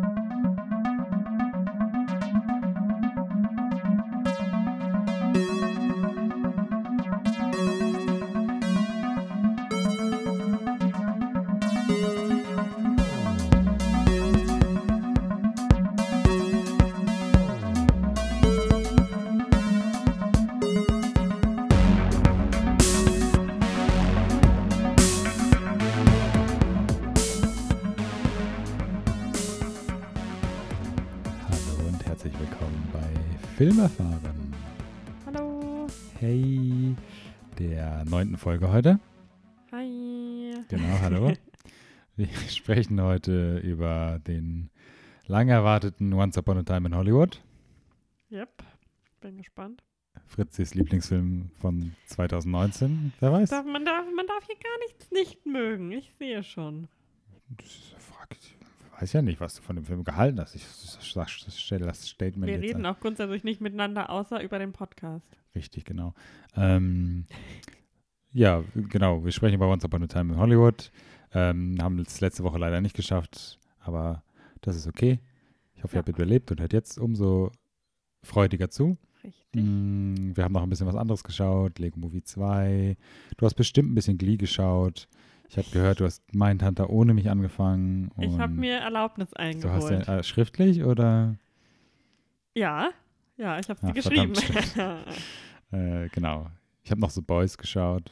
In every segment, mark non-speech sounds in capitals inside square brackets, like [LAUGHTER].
Hallo Filmerfahren. Hallo. Hey, der neunten Folge heute. Hi. Genau, [LAUGHS] hallo. Wir sprechen heute über den lang erwarteten Once Upon a Time in Hollywood. Yep. Bin gespannt. Fritzis Lieblingsfilm von 2019. Wer weiß? Darf, man, darf, man darf hier gar nichts nicht mögen. Ich sehe schon. Das frag- Ich weiß ja nicht, was du von dem Film gehalten hast. Ich stelle das Statement Wir reden an. auch grundsätzlich nicht miteinander, außer über den Podcast. Richtig, genau. Ähm, ja, genau. Wir sprechen über Once Upon a Time in Hollywood. Ähm, haben es letzte Woche leider nicht geschafft, aber das ist okay. Ich hoffe, ihr Ja. habt überlebt und hört jetzt umso freudiger zu. Richtig. Mm, wir haben noch ein bisschen was anderes geschaut. Lego Movie 2. Du hast bestimmt ein bisschen Glee geschaut. Ich habe gehört, du hast Mindhunter ohne mich angefangen. Ich habe mir Erlaubnis Du hast ja eingeholt. äh, schriftlich oder? ja, ja, ich habe sie Ah, geschrieben. verdammt, [LAUGHS] Äh, genau. Ich habe noch so Boys geschaut.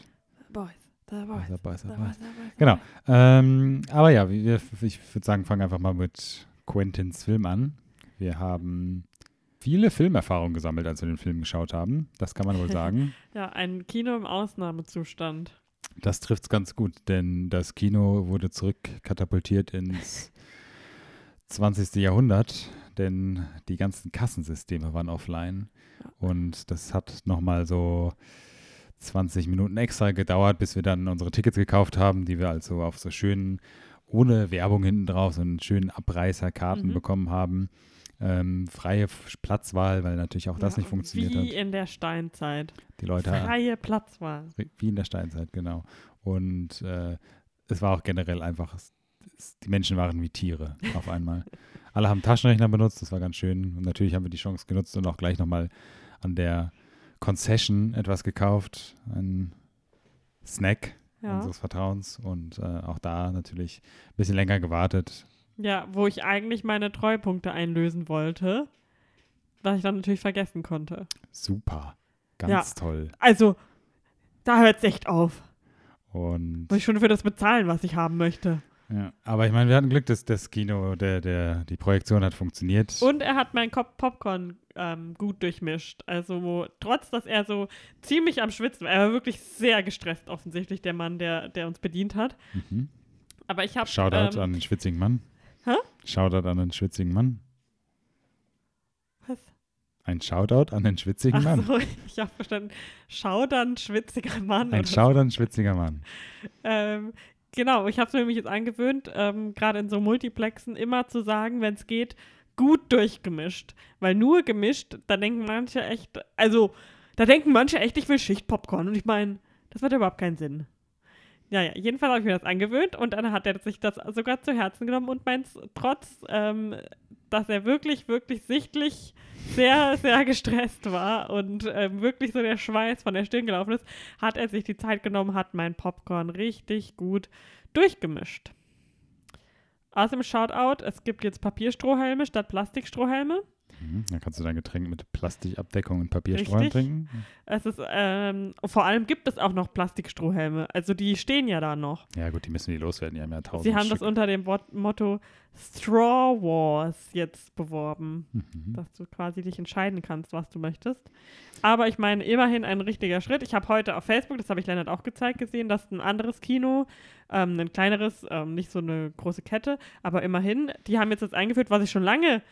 Boys, the boys, The Boys, the Boys. the boys, the Genau. Ähm, aber ja, wir, ich würde sagen, fangen einfach mal mit Quentins Film an. Wir haben viele Filmerfahrungen gesammelt, als wir den Film geschaut haben. Das kann man wohl [LAUGHS] sagen. Ja, ein Kino im Ausnahmezustand. Das trifft es ganz gut, denn das Kino wurde zurückkatapultiert ins 20. Jahrhundert, denn die ganzen Kassensysteme waren offline. Und das hat nochmal so 20 Minuten extra gedauert, bis wir dann unsere Tickets gekauft haben, die wir also auf so schönen, ohne Werbung hinten drauf, so einen schönen Abreißerkarten Mhm. bekommen haben. Ähm, freie Platzwahl, weil natürlich auch das Ja, nicht funktioniert Wie hat. in der Steinzeit. Die Leute Freie Platzwahl. wie in der Steinzeit, genau. Und äh, es war auch generell einfach, es, die Menschen waren wie Tiere auf einmal. [LAUGHS] Alle haben Taschenrechner benutzt, das war ganz schön. Und natürlich haben wir die Chance genutzt und auch gleich nochmal an der Concession etwas gekauft, ein Snack Ja. unseres Vertrauens. Und äh, auch da natürlich ein bisschen länger gewartet. Ja, wo ich eigentlich meine Treupunkte einlösen wollte, was ich dann natürlich vergessen konnte. Super, ganz Ja. toll. Also, da hört es echt auf. Und Muss ich schon für das bezahlen, was ich haben möchte. ja, aber ich meine, wir hatten Glück, dass das Kino, der, der, die Projektion hat funktioniert. Und er hat meinen Kopf Popcorn ähm, gut durchmischt. Also, wo, trotz dass er so ziemlich am Schwitzen war, er war wirklich sehr gestresst, offensichtlich, der Mann, der, der uns bedient hat. Mhm. Aber ich habe. Shoutout ähm, an den schwitzigen Mann. Hä? Shoutout an den schwitzigen Mann. Was? Ein Shoutout an den schwitzigen Mann. Ach so, [LAUGHS] ich habe verstanden. Schaudern, schwitziger Mann. Ein an schwitziger Mann. Ähm, genau, ich habe es mir nämlich jetzt angewöhnt, ähm, gerade in so Multiplexen immer zu sagen, wenn es geht, gut durchgemischt. Weil nur gemischt, da denken manche echt, also da denken manche echt, ich will Schichtpopcorn. Und ich meine, das hat überhaupt keinen Sinn. Ja, ja, jedenfalls habe ich mir das angewöhnt und dann hat er sich das sogar zu Herzen genommen und meint trotz, ähm, dass er wirklich, wirklich sichtlich sehr, sehr gestresst war und ähm, wirklich so der Schweiß von der Stirn gelaufen ist, hat er sich die Zeit genommen, hat mein Popcorn richtig gut durchgemischt. Außerdem Shoutout, es gibt jetzt Papierstrohhelme statt Plastikstrohhelme. Mhm. Dann kannst du dein Getränk mit Plastikabdeckung und Papierstreuen trinken. Es ist, ähm, vor allem gibt es auch noch Plastikstrohhelme. Also die stehen ja da noch. Ja gut, die müssen die loswerden. Die haben ja tausend Sie haben Stück. das unter dem Wort Motto Straw Wars jetzt beworben, Mhm. dass du quasi dich entscheiden kannst, was du möchtest. Aber ich meine, immerhin ein richtiger Schritt. Ich habe heute auf Facebook, das habe ich Lennart auch gezeigt, gesehen, dass ein anderes Kino, ähm, ein kleineres, ähm, nicht so eine große Kette, aber immerhin, die haben jetzt das eingeführt, was ich schon lange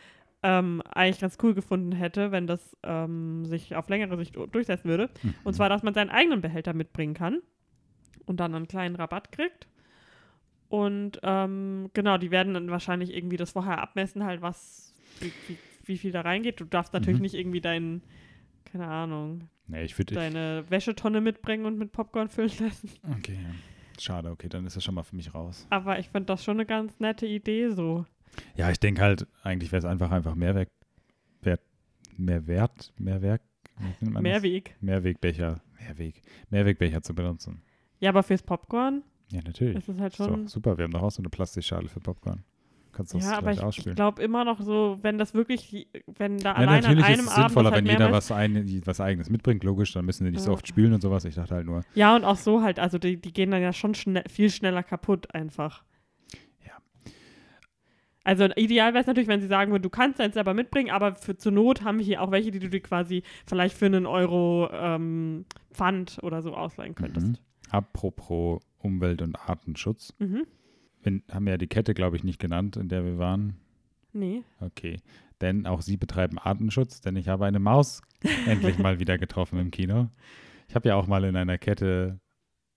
ähm, eigentlich ganz cool gefunden hätte, wenn das ähm, sich auf längere Sicht durchsetzen würde. Mhm. Und zwar, dass man seinen eigenen Behälter mitbringen kann und dann einen kleinen Rabatt kriegt. Und ähm, genau, die werden dann wahrscheinlich irgendwie das vorher abmessen, halt was, wie, wie, wie viel da reingeht. Du darfst natürlich Mhm. nicht irgendwie deinen, keine Ahnung, Nee, ich deine Wäschetonne mitbringen und mit Popcorn füllen lassen. Okay, ja. Schade, okay, dann ist das schon mal für mich raus. Aber ich finde das schon eine ganz nette Idee so. Ja, ich denke halt, eigentlich wäre es einfach einfach Mehrwerk, Wert, mehr Mehrwerk, das? Mehrweg. Mehrwegbecher, Mehrweg, Mehrwegbecher zu benutzen. Ja, aber fürs Popcorn Ja, natürlich. ist es halt Ist doch schon. super, wir haben doch auch so eine Plastikschale für Popcorn. Kannst du das Ja, aber ich, ich ausspülen. glaube immer noch so, wenn das wirklich, wenn da Ja, allein an natürlich ist einem es Abend sinnvoller, das halt wenn jeder was, ein, was Eigenes mitbringt, logisch, dann müssen die nicht so Ja. oft spülen und sowas. Ich dachte halt nur, Ja, und auch so halt, also die, die gehen dann ja schon schnell, viel schneller kaputt einfach. Also ideal wäre es natürlich, wenn sie sagen würden, du kannst eins selber mitbringen, aber für zur Not haben wir hier auch welche, die du dir quasi vielleicht für einen Euro ähm, Pfand oder so ausleihen könntest. Mhm. apropos Umwelt- und Artenschutz, Mhm. wir haben ja die Kette, glaube ich, nicht genannt, in der wir waren. Nee. Okay. Denn auch sie betreiben Artenschutz, denn ich habe eine Maus [LAUGHS] endlich mal wieder getroffen im Kino. Ich habe ja auch mal in einer Kette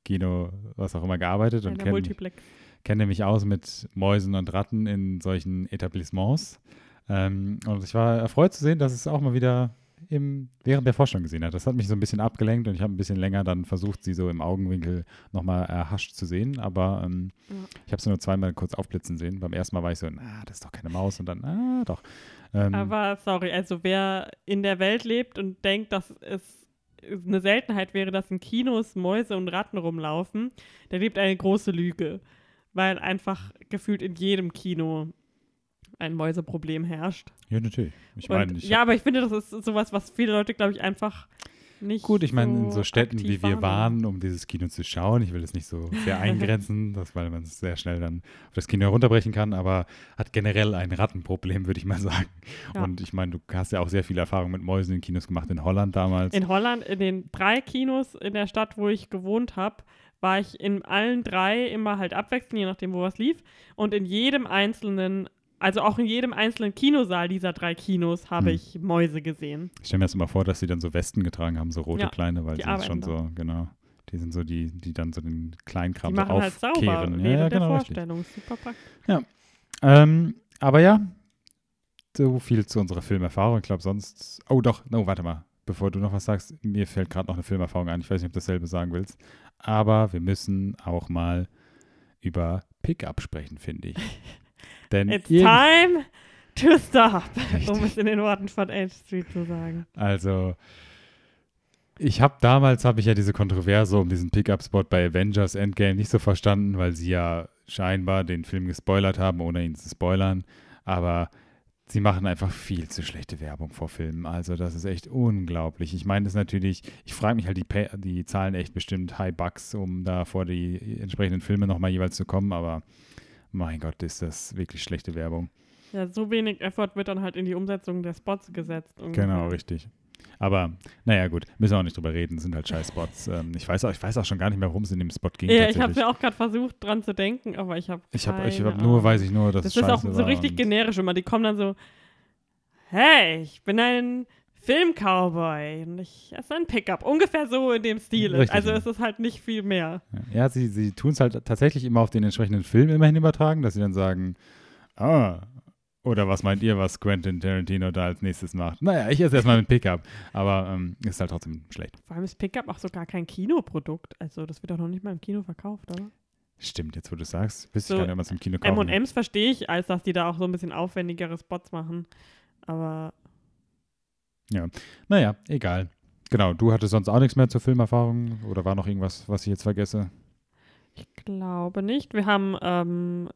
Kino, was auch immer, gearbeitet und Eine kenne Multiplex. Kenne mich aus mit Mäusen und Ratten in solchen Etablissements. Ähm, und ich war erfreut zu sehen, dass es auch mal wieder im, während der Forschung gesehen hat. Das hat mich so ein bisschen abgelenkt und ich habe ein bisschen länger dann versucht, sie so im Augenwinkel nochmal erhascht zu sehen. Aber ähm, Ja. ich habe sie nur zweimal kurz aufblitzen sehen. Beim ersten Mal war ich so, na, das ist doch keine Maus. Und dann, ah, doch. Ähm, Aber sorry, also wer in der Welt lebt und denkt, dass es eine Seltenheit wäre, dass in Kinos Mäuse und Ratten rumlaufen, der lebt eine große Lüge. Weil einfach gefühlt in jedem Kino ein Mäuseproblem herrscht. ja, natürlich. Ich meine, ich ja, aber ich finde, das ist sowas, was viele Leute, glaube ich, einfach nicht. Gut, ich meine, in so Städten, wie wir waren, um dieses Kino zu schauen, ich will es nicht so sehr eingrenzen, [LAUGHS] das, weil man es sehr schnell dann auf das Kino herunterbrechen kann, aber hat generell ein Rattenproblem, würde ich mal [LAUGHS] sagen. Ja. Und ich meine, du hast ja auch sehr viel Erfahrung mit Mäusen in Kinos gemacht, in Holland damals. In Holland, in den drei Kinos in der Stadt, wo ich gewohnt habe, war ich in allen drei immer halt abwechselnd, je nachdem, wo was lief. Und in jedem einzelnen, also auch in jedem einzelnen Kinosaal dieser drei Kinos habe Hm. ich Mäuse gesehen. ich stelle mir jetzt immer vor, dass sie dann so Westen getragen haben, so rote Ja, kleine, weil die sie sind schon so, genau. Die sind so die, die dann so den Kleinkram Die so machen halt sauber aufkehren. ja, ja, der genau, richtig. Vorstellung. Super praktisch. Ähm, aber ja, so viel zu unserer Filmerfahrung. Ich glaube sonst. Oh doch, no, warte mal. Bevor du noch was sagst, mir fällt gerade noch eine Filmerfahrung ein. Ich weiß nicht, ob du dasselbe sagen willst. Aber wir müssen auch mal über Pickup sprechen, finde ich. [LAUGHS] Denn It's time to stop, Richtig. um es in den Worten von H Street zu sagen. Also, ich habe damals, habe ich ja diese Kontroverse um diesen Pickup-Spot bei Avengers Endgame nicht so verstanden, weil sie ja scheinbar den Film gespoilert haben, ohne ihn zu spoilern. Aber sie machen einfach viel zu schlechte Werbung vor Filmen. Also, das ist echt unglaublich. Ich meine, das ist natürlich, ich frage mich halt, die, die zahlen echt bestimmt High Bucks, um da vor die entsprechenden Filme nochmal jeweils zu kommen. Aber mein Gott, ist das wirklich schlechte Werbung. Ja, so wenig Effort wird dann halt in die Umsetzung der Spots gesetzt. ungefähr. Genau, richtig. Aber naja, gut, müssen wir auch nicht drüber reden, sind halt scheiß Spots. ähm, ich, weiß auch, ich weiß auch schon gar nicht mehr, worum es in dem Spot ging. Ja, ich habe mir auch gerade versucht, dran zu denken, aber ich habe ich habe hab nur, weiß ich nur, dass Das es ist auch so richtig generisch immer. Die kommen dann so, hey, ich bin ein Film-Cowboy und ich esse ein Pickup. Ungefähr so in dem Stil. Richtig, also ja. es ist halt nicht viel mehr. Ja, sie, sie tun es halt tatsächlich immer auf den entsprechenden Film immerhin übertragen, dass sie dann sagen, ah, oder was meint ihr, was Quentin Tarantino da als nächstes macht? Naja, ich esse erstmal mit Pickup, aber ähm, ist halt trotzdem schlecht. Vor allem ist Pickup auch so gar kein Kinoprodukt. Also das wird doch noch nicht mal im Kino verkauft, oder? Stimmt, jetzt wo du sagst, wüsste So, ich gar nicht, es im Kino kaufen M&M's verstehe ich, als dass die da auch so ein bisschen aufwendigere Spots machen. Aber Naja, egal. Genau, du hattest sonst auch nichts mehr zur Filmerfahrung oder war noch irgendwas, was ich jetzt vergesse? ich glaube nicht. Wir haben ähm,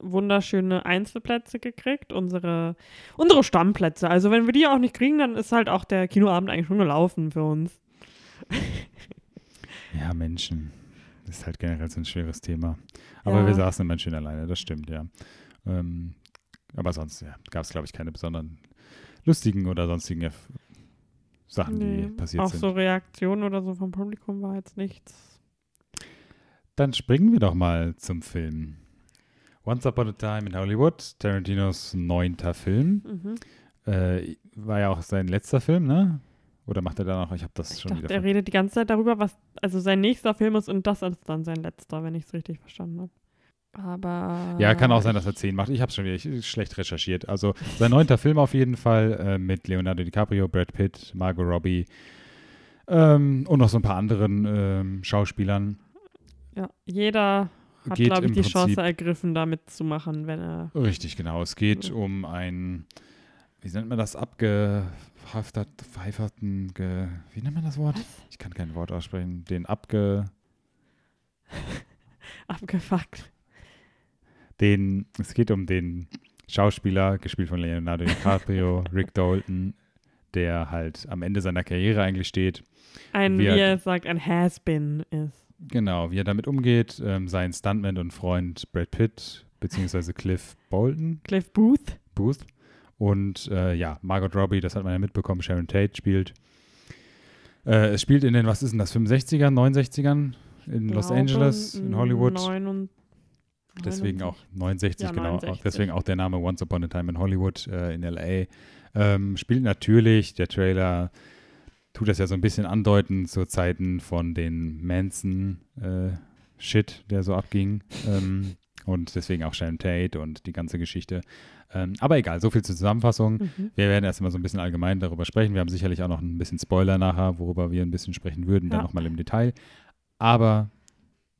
wunderschöne Einzelplätze gekriegt, unsere, unsere Stammplätze. Also wenn wir die auch nicht kriegen, dann ist halt auch der Kinoabend eigentlich schon gelaufen für uns. Ja, Menschen. Das ist halt generell so ein schweres Thema. Aber Ja. wir saßen immer schön alleine, das stimmt, ja. Ähm, aber sonst ja, gab es, glaube ich, keine besonderen lustigen oder sonstigen Erf Sachen, die passiert auch sind. so Reaktionen oder so vom Publikum war jetzt nichts. Dann springen wir doch mal zum Film. Once Upon a Time in Hollywood, Tarantinos neunter Film. Mhm. Äh, war ja auch sein letzter Film, ne? Oder macht er da noch? Ich habe das Ich schon dachte, wieder er redet die ganze Zeit darüber, was also sein nächster Film ist und das ist dann sein letzter, wenn ich es richtig verstanden habe. Aber Ja, kann auch sein, dass er zehn macht. Ich habe schon wieder ich, schlecht recherchiert. Also [LAUGHS] sein neunter Film auf jeden Fall äh, mit Leonardo DiCaprio, Brad Pitt, Margot Robbie ähm, und noch so ein paar anderen ähm, Schauspielern. ja, jeder Hat, geht glaube ich, die Prinzip Chance ergriffen, da mitzumachen, wenn er. Richtig, genau. Es geht Ja. um einen, wie nennt man das, abgehafterten, ge, wie nennt man das Wort? Ich kann kein Wort aussprechen. Den abge, [LAUGHS] Abgefuckt. den, es geht um den Schauspieler, gespielt von Leonardo DiCaprio, [LAUGHS] Rick Dalton, der halt am Ende seiner Karriere eigentlich steht. Ein, Wie er- er sagt, ein Has-Been ist. Genau, wie er damit umgeht. Ähm, sein Stuntman und Freund Brad Pitt, beziehungsweise Cliff Bolton, Cliff Booth. Booth. Und äh, ja, Margot Robbie, das hat man ja mitbekommen, Sharon Tate spielt. Äh, es spielt in den, was ist denn das, 65ern, 69ern in Los glaube, Angeles, in Hollywood. 9 Deswegen auch 69, Ja, genau. 69. Deswegen auch der Name Once Upon a Time in Hollywood äh, in LA. Ähm, spielt natürlich, der Trailer tut das ja so ein bisschen andeuten zu Zeiten von den Manson-Shit, der so abging. Ähm, und deswegen auch Sharon Tate und die ganze Geschichte. Ähm, aber egal, so viel zur Zusammenfassung. Mhm. Wir werden erstmal so ein bisschen allgemein darüber sprechen. Wir haben sicherlich auch noch ein bisschen Spoiler nachher, worüber wir ein bisschen sprechen würden, dann Ja. nochmal im Detail. Aber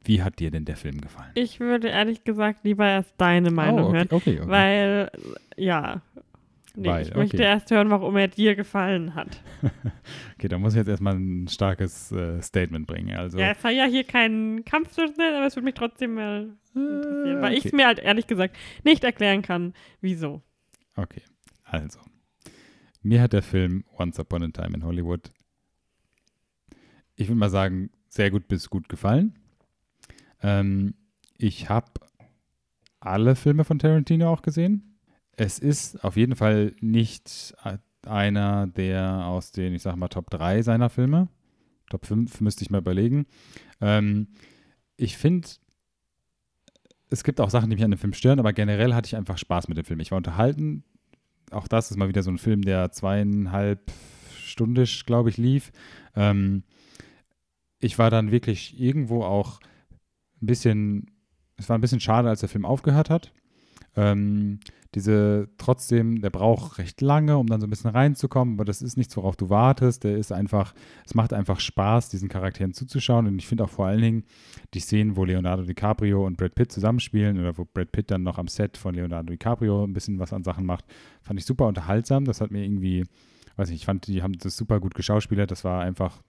wie hat dir denn der Film gefallen? Ich würde ehrlich gesagt lieber erst deine Meinung oh, okay, hören. okay, okay. Weil, ja. Nee, Weil, ich möchte okay. erst hören, warum er dir gefallen hat. [LAUGHS] Okay, da muss ich jetzt erstmal ein starkes äh, Statement bringen. Also, Ja, es soll ja hier kein Kampf zwischen aber es würde mich trotzdem mal interessieren, weil ich es okay. mir halt ehrlich gesagt nicht erklären kann, wieso. okay, also. Mir hat der Film Once Upon a Time in Hollywood, ich würde mal sagen, sehr gut bis gut gefallen. Ähm, ich habe alle Filme von Tarantino auch gesehen. Es ist auf jeden Fall nicht einer der aus den, ich sag mal, Top 3 seiner Filme. Top 5 müsste ich mal überlegen. Ähm, ich finde, es gibt auch Sachen, die mich an dem Film stören, aber generell hatte ich einfach Spaß mit dem Film. Ich war unterhalten. Auch das ist mal wieder so ein Film, der zweieinhalb stundisch, glaube ich, lief. Ähm, ich war dann wirklich irgendwo auch ein bisschen, es war ein bisschen schade, als der Film aufgehört hat. Ähm, diese trotzdem, der braucht recht lange, um dann so ein bisschen reinzukommen, aber das ist nichts, worauf du wartest. Der ist einfach, es macht einfach Spaß, diesen Charakteren zuzuschauen. Und ich finde auch vor allen Dingen die Szenen, wo Leonardo DiCaprio und Brad Pitt zusammenspielen oder wo Brad Pitt dann noch am Set von Leonardo DiCaprio ein bisschen was an Sachen macht, fand ich super unterhaltsam. Das hat mir irgendwie, weiß nicht, ich fand, die haben das super gut geschauspielert. Das war einfach,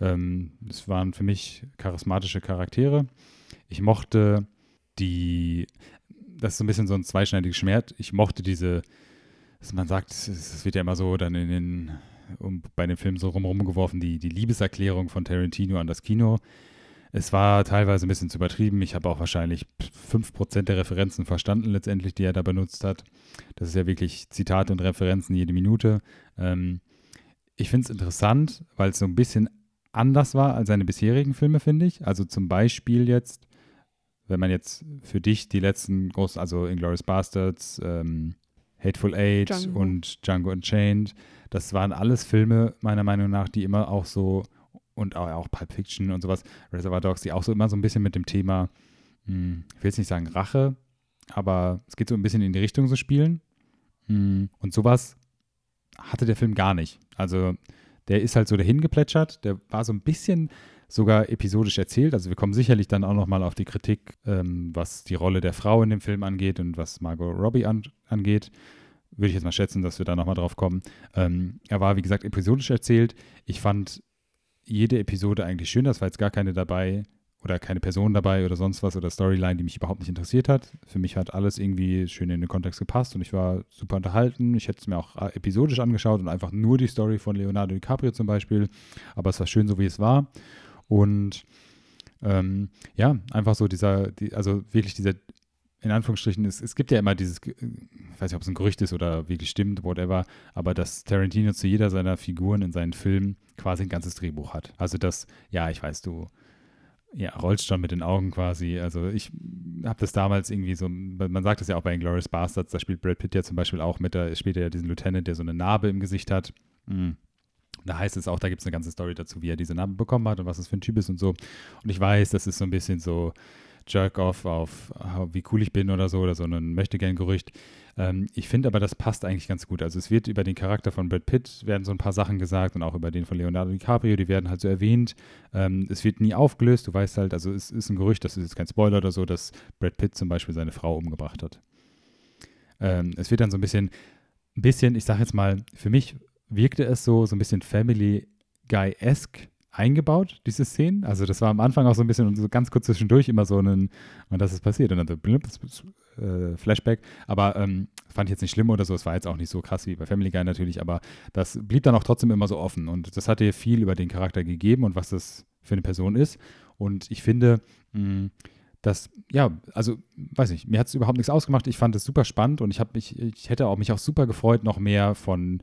ähm, das waren für mich charismatische Charaktere. Ich mochte die, das ist so ein bisschen so ein zweischneidiges Schwert. Ich mochte diese, dass man sagt, es- wird ja immer so dann in den, um, bei den Filmen so rumrum geworfen, die, die Liebeserklärung von Tarantino an das Kino. Es war teilweise ein bisschen zu übertrieben. Ich habe auch wahrscheinlich 5% der Referenzen verstanden, letztendlich, die er da benutzt hat. Das ist ja wirklich Zitate und Referenzen jede Minute. Ähm, ich finde es interessant, weil es so ein bisschen anders war als seine bisherigen Filme, finde ich. Also zum Beispiel jetzt, wenn man jetzt für dich die letzten großen, also Inglourious Bastards, ähm, Hateful Eight Django. und Django Unchained, das waren alles Filme, meiner Meinung nach, die immer auch so, und auch, auch Pulp Fiction und sowas, Reservoir Dogs, die auch so immer so ein bisschen mit dem Thema, hm, ich will jetzt nicht sagen Rache, aber es geht so ein bisschen in die Richtung so spielen. Hm, Und sowas hatte der Film gar nicht. Also der ist halt so dahin geplätschert, der war so ein bisschen sogar episodisch erzählt. Also wir kommen sicherlich dann auch nochmal auf die Kritik, ähm, was die Rolle der Frau in dem Film angeht und was Margot Robbie an, angeht. Würde ich jetzt mal schätzen, dass wir da nochmal drauf kommen. Ähm, er war, wie gesagt, episodisch erzählt. Ich fand jede Episode eigentlich schön. Das war jetzt gar keine dabei oder keine Person dabei oder sonst was oder Storyline, die mich überhaupt nicht interessiert hat. Für mich hat alles irgendwie schön in den Kontext gepasst und ich war super unterhalten. Ich hätte es mir auch äh, episodisch angeschaut und einfach nur die Story von Leonardo DiCaprio zum Beispiel. Aber es war schön, so wie es war. Und ähm, ja, einfach so dieser, die, also wirklich dieser, in Anführungsstrichen, es, es gibt ja immer dieses, ich weiß nicht, ob es ein Gerücht ist oder wirklich stimmt, whatever, aber dass Tarantino zu jeder seiner Figuren in seinen Filmen quasi ein ganzes Drehbuch hat. Also das, ja, ich weiß, du ja, rollst schon mit den Augen quasi. Also ich habe das damals irgendwie so, man sagt das ja auch bei Inglourious Bastards, da spielt Brad Pitt ja zum Beispiel auch mit, da spielt er ja diesen Lieutenant, der so eine Narbe im Gesicht hat. Mhm. Da heißt es auch, da gibt es eine ganze Story dazu, wie er diese Narbe bekommen hat und was das für ein Typ ist und so. Und ich weiß, das ist so ein bisschen so Jerk-Off auf, wie cool ich bin oder so, oder so ein Möchtegern-Gerücht. Ähm, ich finde aber, das passt eigentlich ganz gut. Also es wird über den Charakter von Brad Pitt werden so ein paar Sachen gesagt und auch über den von Leonardo DiCaprio, die werden halt so erwähnt. Ähm, es wird nie aufgelöst. Du weißt halt, also es ist ein Gerücht, das ist jetzt kein Spoiler oder so, dass Brad Pitt zum Beispiel seine Frau umgebracht hat. Ähm, es wird dann so ein bisschen, ein bisschen, ich sag jetzt mal, für mich wirkte es so, so ein bisschen Family Guy-esque eingebaut, diese Szenen. Also das war am Anfang auch so ein bisschen so ganz kurz zwischendurch immer so ein, und das ist passiert. Und dann so blip, äh, Flashback. Aber ähm, fand ich jetzt nicht schlimm oder so. Es war jetzt auch nicht so krass wie bei Family Guy natürlich, aber das blieb dann auch trotzdem immer so offen. Und das hat dir viel über den Charakter gegeben und was das für eine Person ist. Und ich finde, mh, dass, ja, also, weiß nicht, mir hat es überhaupt nichts ausgemacht. Ich fand es super spannend und ich habe mich, ich hätte auch mich auch super gefreut, noch mehr von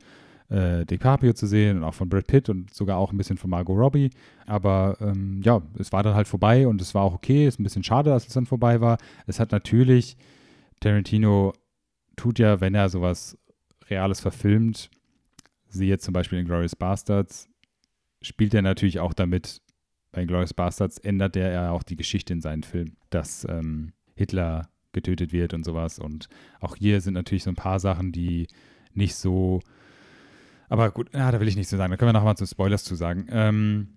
äh, DiCaprio zu sehen und auch von Brad Pitt und sogar auch ein bisschen von Margot Robbie. Aber ähm, ja, es war dann halt vorbei und es war auch okay. Es ist ein bisschen schade, dass es dann vorbei war. Es hat natürlich, Tarantino tut ja, wenn er sowas Reales verfilmt, sie jetzt zum Beispiel in Glorious Bastards, spielt er natürlich auch damit, bei Glorious Bastards ändert er ja auch die Geschichte in seinen Film, dass ähm, Hitler getötet wird und sowas. Und auch hier sind natürlich so ein paar Sachen, die nicht so aber gut, ja, da will ich nichts zu sagen. Da können wir nochmal zu Spoilers zu sagen. Ähm,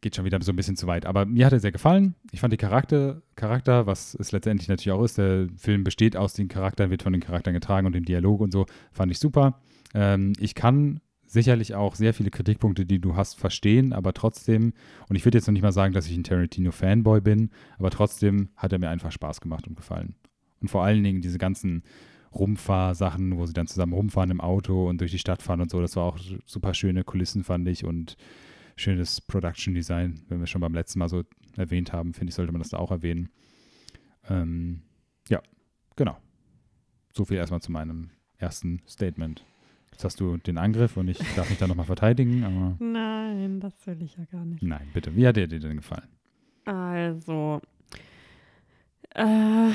geht schon wieder so ein bisschen zu weit. Aber mir hat er sehr gefallen. Ich fand die Charakter, Charakter, was es letztendlich natürlich auch ist, der Film besteht aus den Charakteren, wird von den Charakteren getragen und dem Dialog und so, fand ich super. Ähm, ich kann sicherlich auch sehr viele Kritikpunkte, die du hast, verstehen, aber trotzdem, und ich würde jetzt noch nicht mal sagen, dass ich ein Tarantino-Fanboy bin, aber trotzdem hat er mir einfach Spaß gemacht und gefallen. Und vor allen Dingen diese ganzen Rumfahrsachen, wo sie dann zusammen rumfahren im Auto und durch die Stadt fahren und so. Das war auch super schöne Kulissen, fand ich, und schönes Production Design, wenn wir schon beim letzten Mal so erwähnt haben, finde ich, sollte man das da auch erwähnen. Ähm, ja, genau. So viel erstmal zu meinem ersten Statement. Jetzt hast du den Angriff und ich darf mich da nochmal verteidigen, aber. Nein, das will ich ja gar nicht. Nein, bitte. Wie hat dir denn gefallen? Also, äh,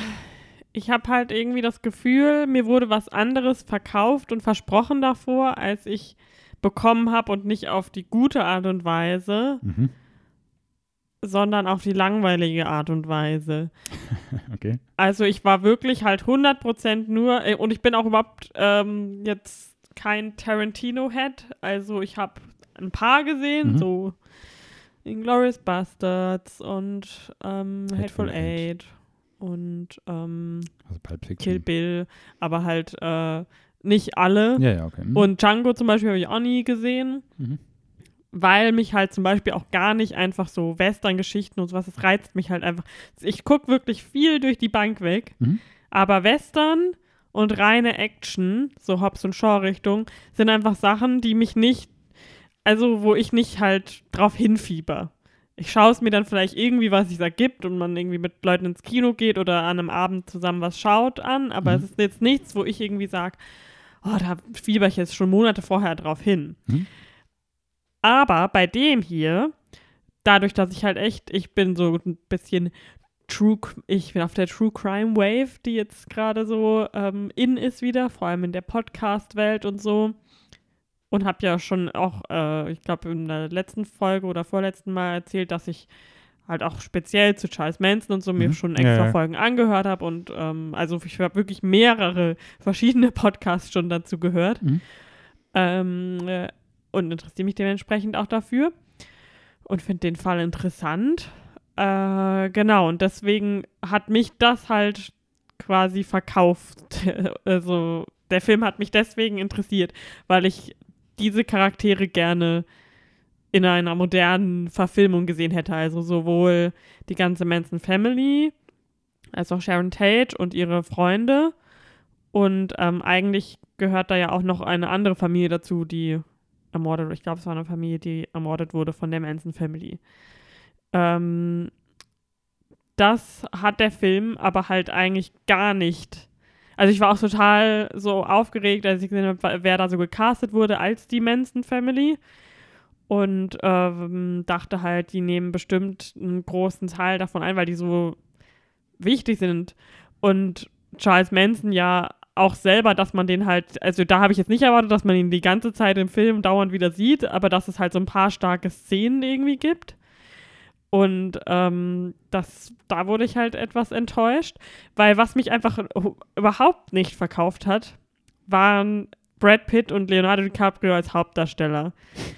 ich habe halt irgendwie das Gefühl, mir wurde was anderes verkauft und versprochen davor, als ich bekommen habe und nicht auf die gute Art und Weise, mhm. sondern auf die langweilige Art und Weise. [LAUGHS] okay. Also ich war wirklich halt 100% nur, äh, und ich bin auch überhaupt ähm, jetzt kein Tarantino-Head, also ich habe ein paar gesehen, mhm. so Inglourious Bastards und ähm, Hateful, Hateful Eight und ähm, also Kill Bill, aber halt äh, nicht alle. Ja, ja, okay. Mhm. Und Django zum Beispiel habe ich auch nie gesehen, mhm. weil mich halt zum Beispiel auch gar nicht einfach so Western-Geschichten und sowas, das reizt mich halt einfach. Ich gucke wirklich viel durch die Bank weg, mhm. aber Western und reine Action, so Hobbs und Shaw-Richtung, sind einfach Sachen, die mich nicht, also wo ich nicht halt drauf hinfieber ich schaue es mir dann vielleicht irgendwie, was es da gibt und man irgendwie mit Leuten ins Kino geht oder an einem Abend zusammen was schaut an, aber mhm. es ist jetzt nichts, wo ich irgendwie sage, oh, da fieber ich jetzt schon Monate vorher drauf hin. Mhm. Aber bei dem hier, dadurch, dass ich halt echt, ich bin so ein bisschen True, ich bin auf der True Crime Wave, die jetzt gerade so ähm, in ist wieder, vor allem in der Podcast-Welt und so und habe ja schon auch, äh, ich glaube, in der letzten Folge oder vorletzten Mal erzählt, dass ich halt auch speziell zu Charles Manson und so mhm. mir schon extra ja, Folgen angehört habe und ähm, also ich habe wirklich mehrere verschiedene Podcasts schon dazu gehört mhm. ähm, äh, und interessiere mich dementsprechend auch dafür und finde den Fall interessant. Äh, genau, und deswegen hat mich das halt quasi verkauft. [LAUGHS] also der Film hat mich deswegen interessiert, weil ich diese Charaktere gerne in einer modernen Verfilmung gesehen hätte. Also sowohl die ganze Manson Family als auch Sharon Tate und ihre Freunde. Und ähm, eigentlich gehört da ja auch noch eine andere Familie dazu, die ermordet, ich glaube, es war eine Familie, die ermordet wurde von der Manson Family. Ähm, das hat der Film aber halt eigentlich gar nicht also ich war auch total so aufgeregt, als ich gesehen habe, wer da so gecastet wurde als die Manson Family. Und ähm, dachte halt, die nehmen bestimmt einen großen Teil davon ein, weil die so wichtig sind. Und Charles Manson ja auch selber, dass man den halt, also da habe ich jetzt nicht erwartet, dass man ihn die ganze Zeit im Film dauernd wieder sieht, aber dass es halt so ein paar starke Szenen irgendwie gibt. Und ähm, das, da wurde ich halt etwas enttäuscht, weil was mich einfach überhaupt nicht verkauft hat, waren Brad Pitt und Leonardo DiCaprio als Hauptdarsteller.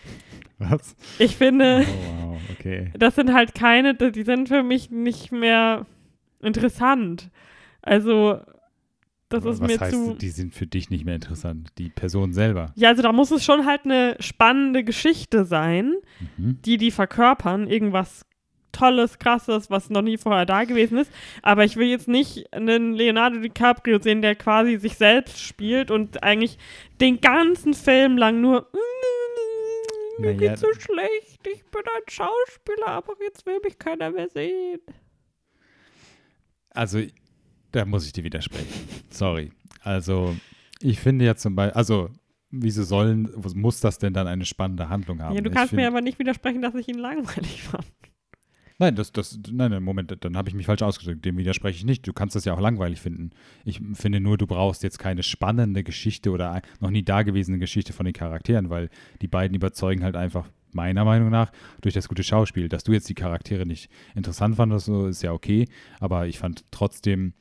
[LAUGHS] Was? Ich finde, Oh, wow, okay. das sind halt keine, die sind für mich nicht mehr interessant. Also, das Aber ist was mir heißt, zu. die sind für dich nicht mehr interessant? Die Person selber. Ja, also da muss es schon halt eine spannende Geschichte sein, Mhm. die die verkörpern, irgendwas Tolles, Krasses, was noch nie vorher da gewesen ist. Aber ich will jetzt nicht einen Leonardo DiCaprio sehen, der quasi sich selbst spielt und eigentlich den ganzen Film lang nur mir Naja, geht's so schlecht, ich bin ein Schauspieler, aber jetzt will mich keiner mehr sehen. Also, da muss ich dir widersprechen. Sorry. Also, ich finde ja zum Beispiel, also, wieso sollen, muss das denn dann eine spannende Handlung haben? Ja, du kannst find- mir aber nicht widersprechen, dass ich ihn langweilig fand. Nein, das, das, nein, Moment, dann habe ich mich falsch ausgedrückt. Dem widerspreche ich nicht. Du kannst das ja auch langweilig finden. Ich finde nur, du brauchst jetzt keine spannende Geschichte oder noch nie dagewesene Geschichte von den Charakteren, weil die beiden überzeugen halt einfach, meiner Meinung nach, durch das gute Schauspiel. Dass du jetzt die Charaktere nicht interessant fandest, ist ja okay, aber ich fand trotzdem,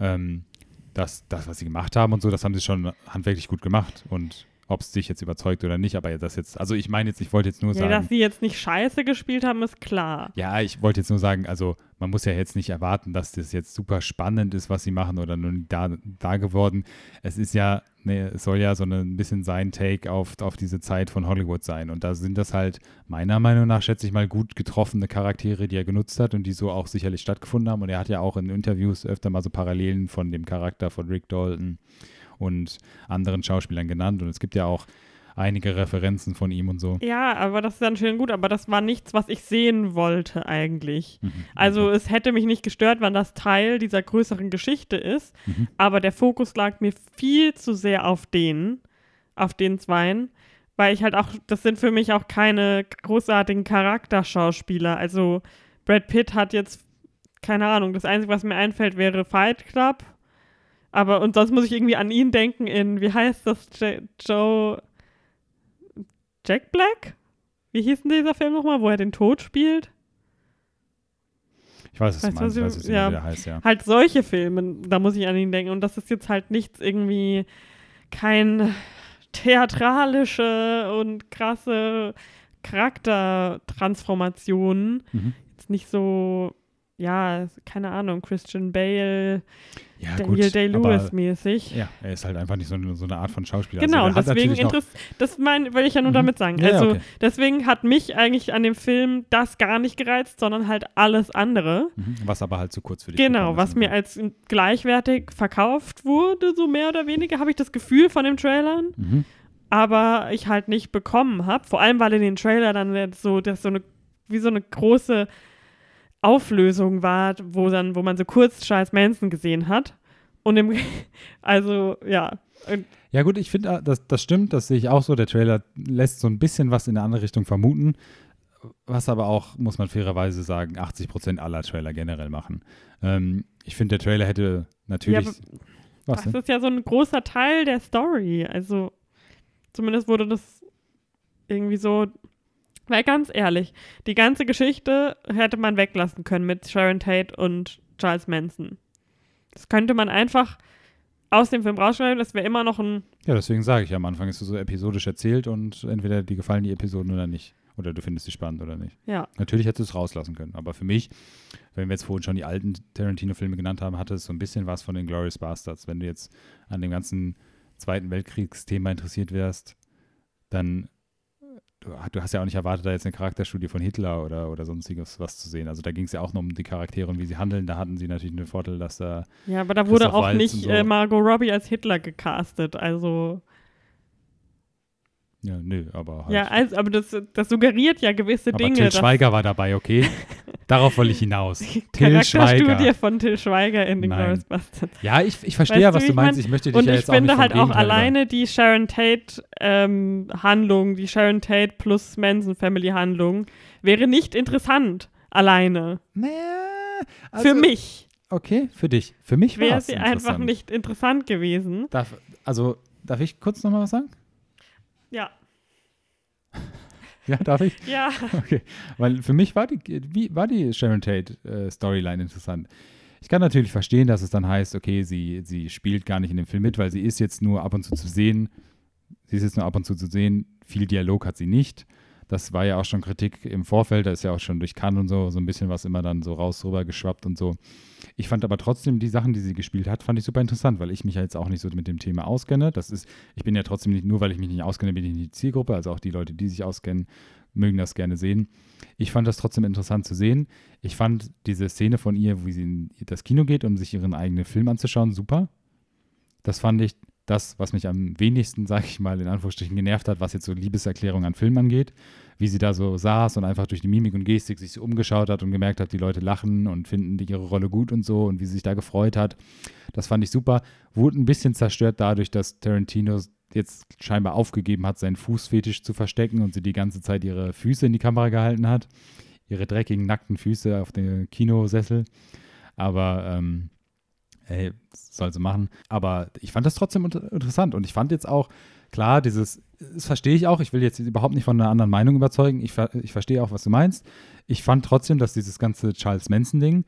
ähm, dass das, was sie gemacht haben und so, das haben sie schon handwerklich gut gemacht. Und ob es dich jetzt überzeugt oder nicht, aber das jetzt, also ich meine jetzt, ich wollte jetzt nur Ja, sagen. dass sie jetzt nicht scheiße gespielt haben, ist klar. Ja, ich wollte jetzt nur sagen, also man muss ja jetzt nicht erwarten, dass das jetzt super spannend ist, was sie machen oder nur da, da geworden. Es ist ja, ne, es soll ja so ein bisschen sein Take auf, auf diese Zeit von Hollywood sein. Und da sind das halt meiner Meinung nach, schätze ich mal, gut getroffene Charaktere, die er genutzt hat und die so auch sicherlich stattgefunden haben. Und er hat ja auch in Interviews öfter mal so Parallelen von dem Charakter von Rick Dalton und anderen Schauspielern genannt. Und es gibt ja auch einige Referenzen von ihm und so. Ja, aber das ist dann schön gut, aber das war nichts, was ich sehen wollte eigentlich. Mhm. Also es hätte mich nicht gestört, wenn das Teil dieser größeren Geschichte ist, Mhm. aber der Fokus lag mir viel zu sehr auf denen, auf den Zweien, weil ich halt auch, das sind für mich auch keine großartigen Charakterschauspieler. Also Brad Pitt hat jetzt, keine Ahnung, das Einzige, was mir einfällt, wäre Fight Club. Aber und sonst muss ich irgendwie an ihn denken in, wie heißt das, J Joe Jack Black? Wie hieß denn dieser Film nochmal, wo er den Tod spielt? Ich weiß, du, meinst, was ich weiß, was ja. ja. wieder heißt, ja. Halt solche Filme, da muss ich an ihn denken. Und das ist jetzt halt nichts irgendwie, kein theatralische und krasse Charaktertransformationen. Mhm. Jetzt nicht so, ja, keine Ahnung, Christian Bale, Ja, Daniel Day-Lewis mäßig. ja, er ist halt einfach nicht so eine, so eine Art von Schauspieler. Genau, also, deswegen natürlich noch- interess das mein, will ich ja nur Mhm. damit sagen. Ja, also okay. deswegen hat mich eigentlich an dem Film das gar nicht gereizt, sondern halt alles andere. Mhm, Was aber halt zu kurz für dich Genau, was mir als gleichwertig verkauft wurde, so mehr oder weniger, habe ich das Gefühl von den Trailern, Mhm. aber ich halt nicht bekommen habe. Vor allem, weil in den Trailer dann so, das so eine, wie so eine große Auflösung war, wo dann, wo man so kurz Charles Manson gesehen hat. Und im, [LAUGHS] also, ja. Ja gut, ich finde, das, das stimmt, das sehe ich auch so. Der Trailer lässt so ein bisschen was in eine andere Richtung vermuten, was aber auch, muss man fairerweise sagen, 80 Prozent aller Trailer generell machen. Ähm, ich finde, der Trailer hätte natürlich... Ja, was Das ist ja so ein großer Teil der Story. Also, zumindest wurde das irgendwie so. Weil ganz ehrlich, die ganze Geschichte hätte man weglassen können mit Sharon Tate und Charles Manson. Das könnte man einfach aus dem Film rausschreiben. Das wäre immer noch ein. Ja, deswegen sage ich am Anfang, ist es so episodisch erzählt und entweder dir gefallen die Episoden oder nicht. Oder du findest sie spannend oder nicht. Ja. Natürlich hättest du es rauslassen können. Aber für mich, wenn wir jetzt vorhin schon die alten Tarantino-Filme genannt haben, hatte es so ein bisschen was von den Glorious Bastards. Wenn du jetzt an dem ganzen Zweiten Weltkriegsthema interessiert wärst, dann du, hast ja auch nicht erwartet, da jetzt eine Charakterstudie von Hitler oder, oder sonstiges was zu sehen. Also da ging es ja auch nur um die Charaktere und wie sie handeln. Da hatten sie natürlich den Vorteil, dass da Ja, aber da wurde auch Waltz nicht so. äh, Margot Robbie als Hitler gecastet. Also. Ja, nö, aber halt. Ja, also, aber das, das suggeriert ja gewisse aber Dinge. Till Schweiger war dabei, okay? Darauf wollte ich hinaus. [LAUGHS] Till Schweiger. von Till Schweiger in den Bastards. Ja, ich, ich verstehe ja, was du ich meinst. mein? Ich möchte dich Und ja ich jetzt auch nicht finde vom halt auch Gegenteil alleine die Sharon Tate ähm, Handlung, die Sharon Tate plus Manson Family Handlung wäre nicht interessant alleine. Naja, also, Für mich Okay, für dich. Für mich wäre es sie einfach nicht interessant gewesen. Darf, also, darf ich kurz nochmal was sagen? Ja. Ja, darf ich? Ja. Okay. Weil für mich war die, wie, war die Sharon Tate äh, Storyline interessant. Ich kann natürlich verstehen, dass es dann heißt, okay, sie, sie spielt gar nicht in dem Film mit, weil sie ist jetzt nur ab und zu zu sehen. Sie ist jetzt nur ab und zu zu sehen. Viel Dialog hat sie nicht. Das war ja auch schon Kritik im Vorfeld. Da ist ja auch schon durch Cannes und so so ein bisschen was immer dann so raus rüber geschwappt und so. Ich fand aber trotzdem die Sachen, die sie gespielt hat, fand ich super interessant, weil ich mich ja jetzt auch nicht so mit dem Thema auskenne. Das ist, ich bin ja trotzdem nicht, nur weil ich mich nicht auskenne, bin ich nicht die Zielgruppe. Also auch die Leute, die sich auskennen, mögen das gerne sehen. Ich fand das trotzdem interessant zu sehen. Ich fand diese Szene von ihr, wie sie in das Kino geht, um sich ihren eigenen Film anzuschauen, super. Das fand ich das, was mich am wenigsten, sage ich mal, in Anführungsstrichen genervt hat, was jetzt so Liebeserklärung an Film angeht. Wie sie da so saß und einfach durch die Mimik und Gestik sich umgeschaut hat und gemerkt hat, die Leute lachen und finden ihre Rolle gut und so und wie sie sich da gefreut hat. Das fand ich super. Wurde ein bisschen zerstört dadurch, dass Tarantino jetzt scheinbar aufgegeben hat, seinen Fußfetisch zu verstecken und sie die ganze Zeit ihre Füße in die Kamera gehalten hat. Ihre dreckigen, nackten Füße auf den Kinosessel. Aber ähm, ey, soll sie machen. Aber ich fand das trotzdem inter interessant und ich fand jetzt auch, klar, dieses, das verstehe ich auch, ich will jetzt überhaupt nicht von einer anderen Meinung überzeugen, ich, ich verstehe auch, was du meinst. Ich fand trotzdem, dass dieses ganze Charles Manson-Ding,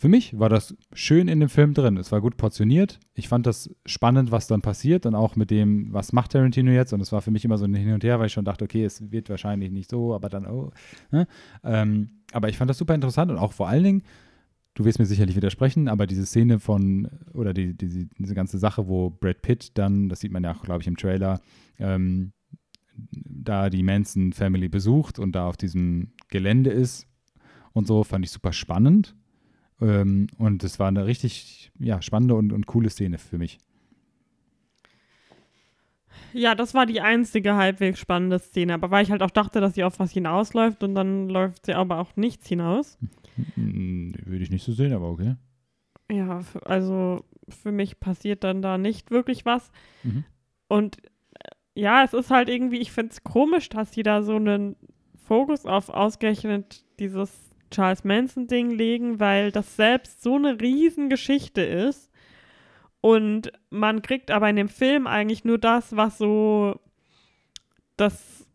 für mich war das schön in dem Film drin. Es war gut portioniert. Ich fand das spannend, was dann passiert und auch mit dem, was macht Tarantino jetzt. Und es war für mich immer so ein Hin und Her, weil ich schon dachte, okay, es wird wahrscheinlich nicht so, aber dann, oh. Ne? Ähm, aber ich fand das super interessant und auch vor allen Dingen, du wirst mir sicherlich widersprechen, aber diese Szene von, oder die, die, diese ganze Sache, wo Brad Pitt dann, das sieht man ja auch, glaube ich, im Trailer, ähm, da die Manson Family besucht und da auf diesem Gelände ist und so, fand ich super spannend. Ähm, und es war eine richtig ja, spannende und, und coole Szene für mich. Ja, das war die einzige halbwegs spannende Szene, aber weil ich halt auch dachte, dass sie auf was hinausläuft und dann läuft sie aber auch nichts hinaus. Würde ich nicht so sehen, aber okay. Ja, also für mich passiert dann da nicht wirklich was. Mhm. Und äh, ja, es ist halt irgendwie, ich finde es komisch, dass sie da so einen Fokus auf ausgerechnet dieses Charles Manson-Ding legen, weil das selbst so eine Riesengeschichte ist. Und man kriegt aber in dem Film eigentlich nur das, was so das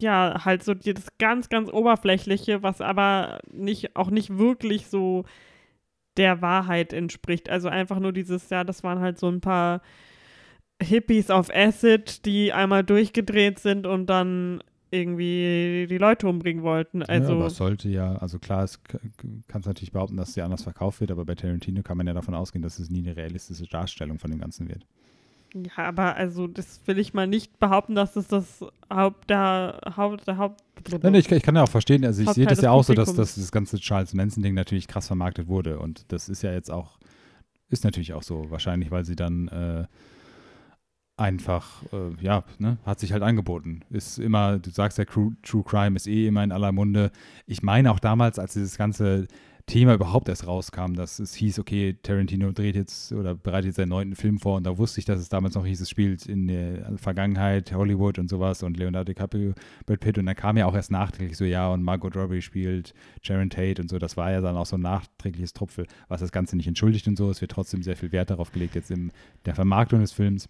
ja, halt so das ganz, ganz Oberflächliche, was aber nicht, auch nicht wirklich so der Wahrheit entspricht. Also einfach nur dieses, ja, das waren halt so ein paar Hippies auf Acid, die einmal durchgedreht sind und dann irgendwie die Leute umbringen wollten. Also ja, aber es sollte ja, also klar, es kann es natürlich behaupten, dass sie anders verkauft wird, aber bei Tarantino kann man ja davon ausgehen, dass es nie eine realistische Darstellung von dem Ganzen wird. Ja, aber also das will ich mal nicht behaupten, dass das das Haupt der Haupt der Haupt. Nein, ich, ich, kann ja auch verstehen, also ich sehe das ja auch so, dass, dass das ganze Charles Manson-Ding natürlich krass vermarktet wurde und das ist ja jetzt auch, ist natürlich auch so, wahrscheinlich, weil sie dann äh, einfach, äh, ja, ne, hat sich halt angeboten. Ist immer, du sagst ja, True, True Crime ist eh immer in aller Munde. Ich meine auch damals, als dieses ganze Thema überhaupt erst rauskam, dass es hieß, okay, Tarantino dreht jetzt oder bereitet seinen neunten Film vor. Und da wusste ich, dass es damals noch hieß, es spielt in der Vergangenheit Hollywood und sowas und Leonardo DiCaprio, Brad Pitt. Und dann kam ja auch erst nachträglich so, ja, und Margot Robbie spielt Sharon Tate und so, das war ja dann auch so ein nachträgliches Tropfel, was das Ganze nicht entschuldigt und so, es wird trotzdem sehr viel Wert darauf gelegt jetzt in der Vermarktung des Films,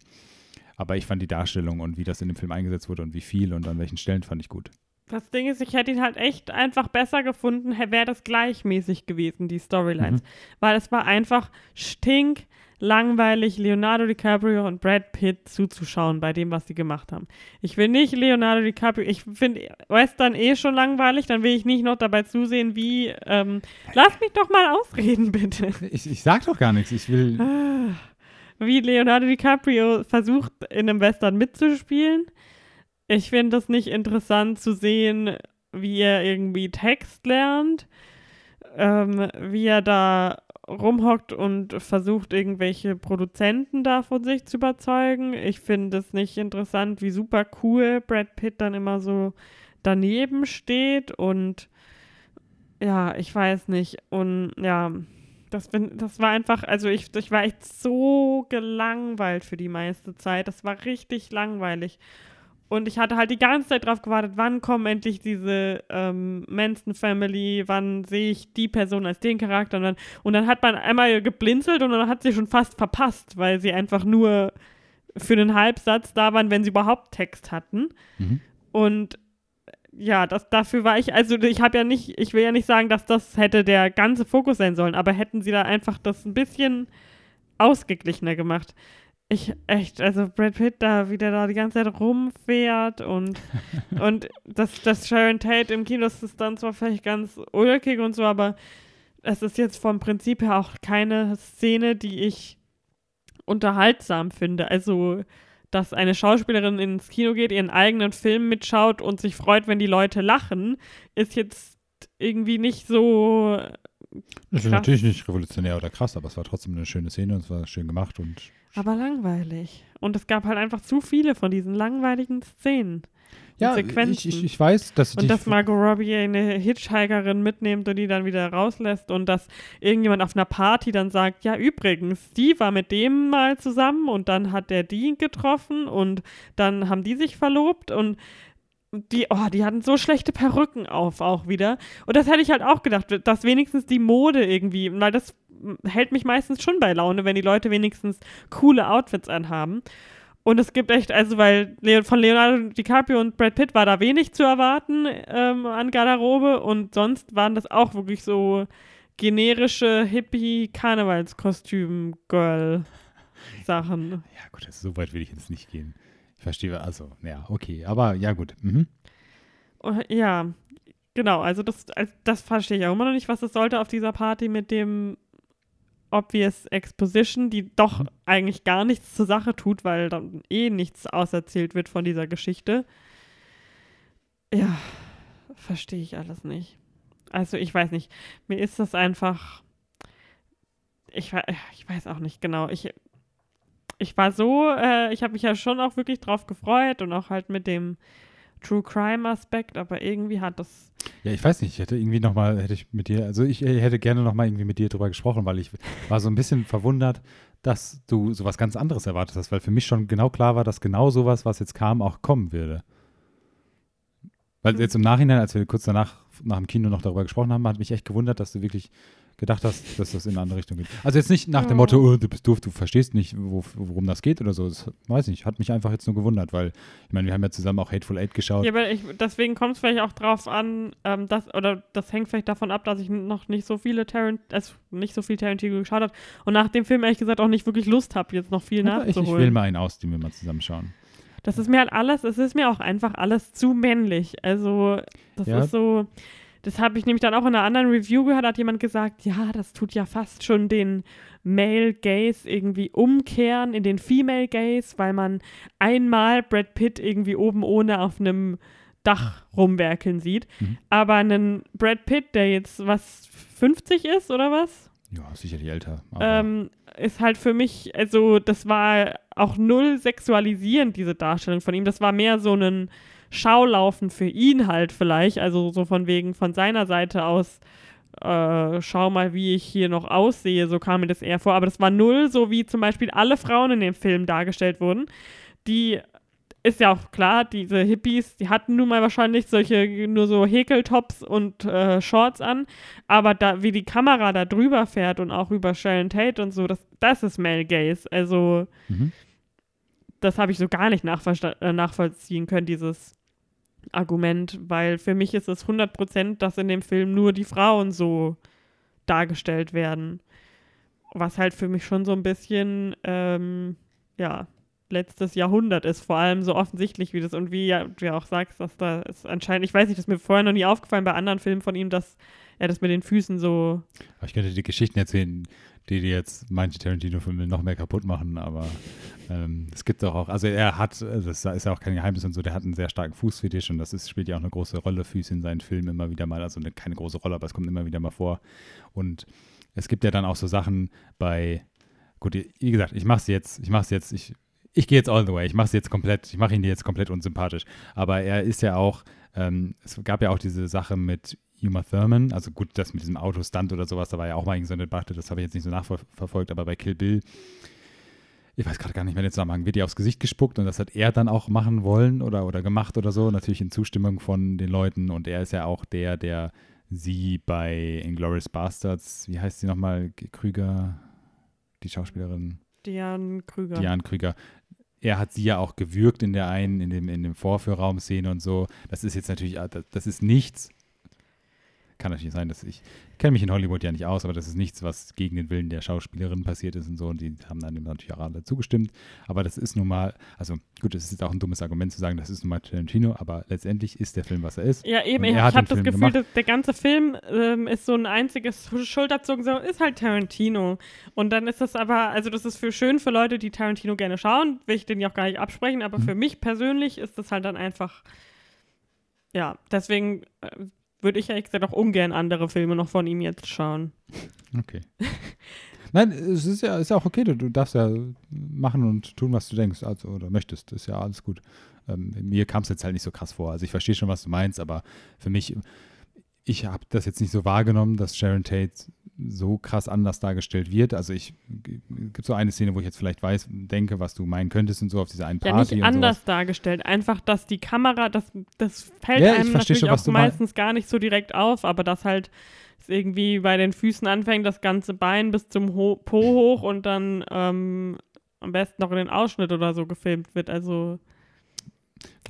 aber ich fand die Darstellung und wie das in dem Film eingesetzt wurde und wie viel und an welchen Stellen fand ich gut. Das Ding ist, ich hätte ihn halt echt einfach besser gefunden, wäre das gleichmäßig gewesen, die Storylines. Mhm. Weil es war einfach stink langweilig, Leonardo DiCaprio und Brad Pitt zuzuschauen bei dem, was sie gemacht haben. Ich will nicht Leonardo DiCaprio, ich finde Western eh schon langweilig, dann will ich nicht noch dabei zusehen, wie, ähm, lass mich doch mal ausreden, [LAUGHS] bitte. Ich, ich sag doch gar nichts, ich will... Wie Leonardo DiCaprio versucht, in einem Western mitzuspielen ich finde es nicht interessant zu sehen, wie er irgendwie Text lernt, ähm, wie er da rumhockt und versucht, irgendwelche Produzenten da von sich zu überzeugen. Ich finde es nicht interessant, wie super cool Brad Pitt dann immer so daneben steht und ja, ich weiß nicht. Und ja, das, bin, das war einfach, also ich, ich war echt so gelangweilt für die meiste Zeit. Das war richtig langweilig. Und ich hatte halt die ganze Zeit drauf gewartet, wann kommen endlich diese ähm, Manson Family, wann sehe ich die Person als den Charakter. Und dann, und dann hat man einmal geblinzelt und dann hat sie schon fast verpasst, weil sie einfach nur für einen Halbsatz da waren, wenn sie überhaupt Text hatten. Mhm. Und ja, das, dafür war ich, also ich habe ja nicht, ich will ja nicht sagen, dass das hätte der ganze Fokus sein sollen, aber hätten sie da einfach das ein bisschen ausgeglichener gemacht. Ich, echt, also Brad Pitt da wieder da die ganze Zeit rumfährt und, [LAUGHS] und das, das Sharon Tate im Kino, das ist dann zwar vielleicht ganz ulkig und so, aber es ist jetzt vom Prinzip her auch keine Szene, die ich unterhaltsam finde. Also, dass eine Schauspielerin ins Kino geht, ihren eigenen Film mitschaut und sich freut, wenn die Leute lachen, ist jetzt irgendwie nicht so. Das ist natürlich nicht revolutionär oder krass, aber es war trotzdem eine schöne Szene und es war schön gemacht und. Aber langweilig. Und es gab halt einfach zu viele von diesen langweiligen Szenen ja, Sequenzen. Ich, ich, ich weiß, dass Und dass Margot Robbie eine Hitchhikerin mitnimmt und die dann wieder rauslässt und dass irgendjemand auf einer Party dann sagt, ja übrigens, die war mit dem mal zusammen und dann hat der die getroffen und dann haben die sich verlobt und die, oh, die hatten so schlechte Perücken auf auch wieder. Und das hätte ich halt auch gedacht, dass wenigstens die Mode irgendwie, weil das hält mich meistens schon bei Laune, wenn die Leute wenigstens coole Outfits anhaben. Und es gibt echt, also weil von Leonardo DiCaprio und Brad Pitt war da wenig zu erwarten ähm, an Garderobe und sonst waren das auch wirklich so generische Hippie-Karnevalskostüm-Girl-Sachen. Ja gut, so weit will ich jetzt nicht gehen. Ich verstehe, also ja, okay, aber ja gut. Mhm. Oh, ja, genau, also das, das verstehe ich auch immer noch nicht, was das sollte auf dieser Party mit dem obvious Exposition, die doch mhm. eigentlich gar nichts zur Sache tut, weil dann eh nichts auserzählt wird von dieser Geschichte. Ja, verstehe ich alles nicht. Also ich weiß nicht. Mir ist das einfach. Ich, ich weiß auch nicht genau. Ich, ich war so, äh, ich habe mich ja schon auch wirklich drauf gefreut und auch halt mit dem True Crime Aspekt, aber irgendwie hat das. Ja, ich weiß nicht, ich hätte irgendwie nochmal, hätte ich mit dir, also ich hätte gerne nochmal irgendwie mit dir drüber gesprochen, weil ich war so ein bisschen verwundert, dass du sowas ganz anderes erwartet hast, weil für mich schon genau klar war, dass genau sowas, was jetzt kam, auch kommen würde. Weil mhm. jetzt im Nachhinein, als wir kurz danach nach dem Kino noch darüber gesprochen haben, hat mich echt gewundert, dass du wirklich gedacht hast, dass das in eine andere Richtung geht. Also jetzt nicht nach dem Motto, oh, du bist doof, du verstehst nicht, wo, worum das geht oder so. Das weiß ich nicht. Hat mich einfach jetzt nur gewundert, weil ich meine, wir haben ja zusammen auch Hateful Eight geschaut. Ja, aber ich, deswegen kommt es vielleicht auch drauf an, ähm, dass, oder das hängt vielleicht davon ab, dass ich noch nicht so viele Tarant, also nicht so viel Tarantino geschaut habe und nach dem Film ehrlich gesagt auch nicht wirklich Lust habe, jetzt noch viel ja, nachzuholen. Ich, ich wähle mal einen aus, den wir mal zusammen schauen. Das ist mir halt alles, es ist mir auch einfach alles zu männlich. Also, das ja. ist so das habe ich nämlich dann auch in einer anderen Review gehört, hat jemand gesagt, ja, das tut ja fast schon den Male Gaze irgendwie umkehren in den Female Gaze, weil man einmal Brad Pitt irgendwie oben ohne auf einem Dach rumwerkeln sieht. Mhm. Aber einen Brad Pitt, der jetzt was 50 ist oder was? Ja, sicherlich älter. Ähm, ist halt für mich, also das war auch null sexualisierend, diese Darstellung von ihm. Das war mehr so ein Schaulaufen für ihn halt vielleicht, also so von wegen von seiner Seite aus, äh, schau mal, wie ich hier noch aussehe, so kam mir das eher vor. Aber das war null, so wie zum Beispiel alle Frauen in dem Film dargestellt wurden. Die ist ja auch klar, diese Hippies, die hatten nun mal wahrscheinlich solche nur so Häkeltops und äh, Shorts an, aber da, wie die Kamera da drüber fährt und auch über Sharon Tate und so, das, das ist Male Gaze. Also, mhm. Das habe ich so gar nicht äh, nachvollziehen können, dieses Argument, weil für mich ist es 100% dass in dem Film nur die Frauen so dargestellt werden. Was halt für mich schon so ein bisschen, ähm, ja, letztes Jahrhundert ist, vor allem so offensichtlich wie das und wie ja, du ja auch sagst, dass da ist anscheinend, ich weiß nicht, das ist mir vorher noch nie aufgefallen bei anderen Filmen von ihm, dass er das mit den Füßen so. Ich könnte die Geschichten erzählen, die, die jetzt manche Tarantino-Filme noch mehr kaputt machen, aber ähm, es gibt auch, auch, also er hat, das ist ja auch kein Geheimnis und so, der hat einen sehr starken Fußfetisch und das ist, spielt ja auch eine große Rolle, Füße in seinen Filmen immer wieder mal, also eine, keine große Rolle, aber es kommt immer wieder mal vor. Und es gibt ja dann auch so Sachen bei, gut, wie gesagt, ich mach's jetzt, ich mach's jetzt, ich, ich gehe jetzt all the way, ich mach's jetzt komplett, ich mache ihn jetzt komplett unsympathisch, aber er ist ja auch, ähm, es gab ja auch diese Sache mit Uma Thurman. Also gut, das mit diesem Autostunt oder sowas, da war ja auch mal so eine Debatte, das habe ich jetzt nicht so nachverfolgt, aber bei Kill Bill, ich weiß gerade gar nicht mehr den Zusammenhang, wird ihr aufs Gesicht gespuckt und das hat er dann auch machen wollen oder, oder gemacht oder so, natürlich in Zustimmung von den Leuten und er ist ja auch der, der sie bei Inglourious Bastards, wie heißt sie nochmal, Krüger, die Schauspielerin? Diane Krüger. Diane Krüger er hat sie ja auch gewürgt in der einen, in dem, in dem Vorführraum-Szene und so. Das ist jetzt natürlich, das ist nichts. Kann natürlich sein, dass ich kenne mich in Hollywood ja nicht aus, aber das ist nichts, was gegen den Willen der Schauspielerin passiert ist und so. Und die haben dann natürlich auch alle zugestimmt. Aber das ist nun mal, also gut, es ist jetzt auch ein dummes Argument zu sagen, das ist nun mal Tarantino, aber letztendlich ist der Film, was er ist. Ja, eben, ich habe das Film Gefühl, dass der ganze Film ähm, ist so ein einziges Schulterzucken, so ist halt Tarantino. Und dann ist das aber, also das ist für schön für Leute, die Tarantino gerne schauen, will ich den ja auch gar nicht absprechen, aber Mhm. für mich persönlich ist das halt dann einfach, ja, deswegen äh, würde ich ehrlich gesagt auch ungern andere Filme noch von ihm jetzt schauen. Okay. [LAUGHS] Nein, es ist ja, ist ja auch okay, du, du darfst ja machen und tun, was du denkst, also oder möchtest, ist ja alles gut. Ähm, mir kam es jetzt halt nicht so krass vor. Also ich verstehe schon, was du meinst, aber für mich, ich habe das jetzt nicht so wahrgenommen, dass Sharon Tate so krass anders dargestellt wird. Also ich gibt so eine Szene, wo ich jetzt vielleicht weiß, denke, was du meinen könntest und so auf dieser einen Ja, Party nicht und anders sowas. dargestellt. Einfach, dass die Kamera, das, das fällt Ja, einem natürlich schon, auch meistens gar nicht so direkt auf, aber dass halt es irgendwie bei den Füßen anfängt, das ganze Bein bis zum Ho Po hoch und dann ähm, am besten noch in den Ausschnitt oder so gefilmt wird. Also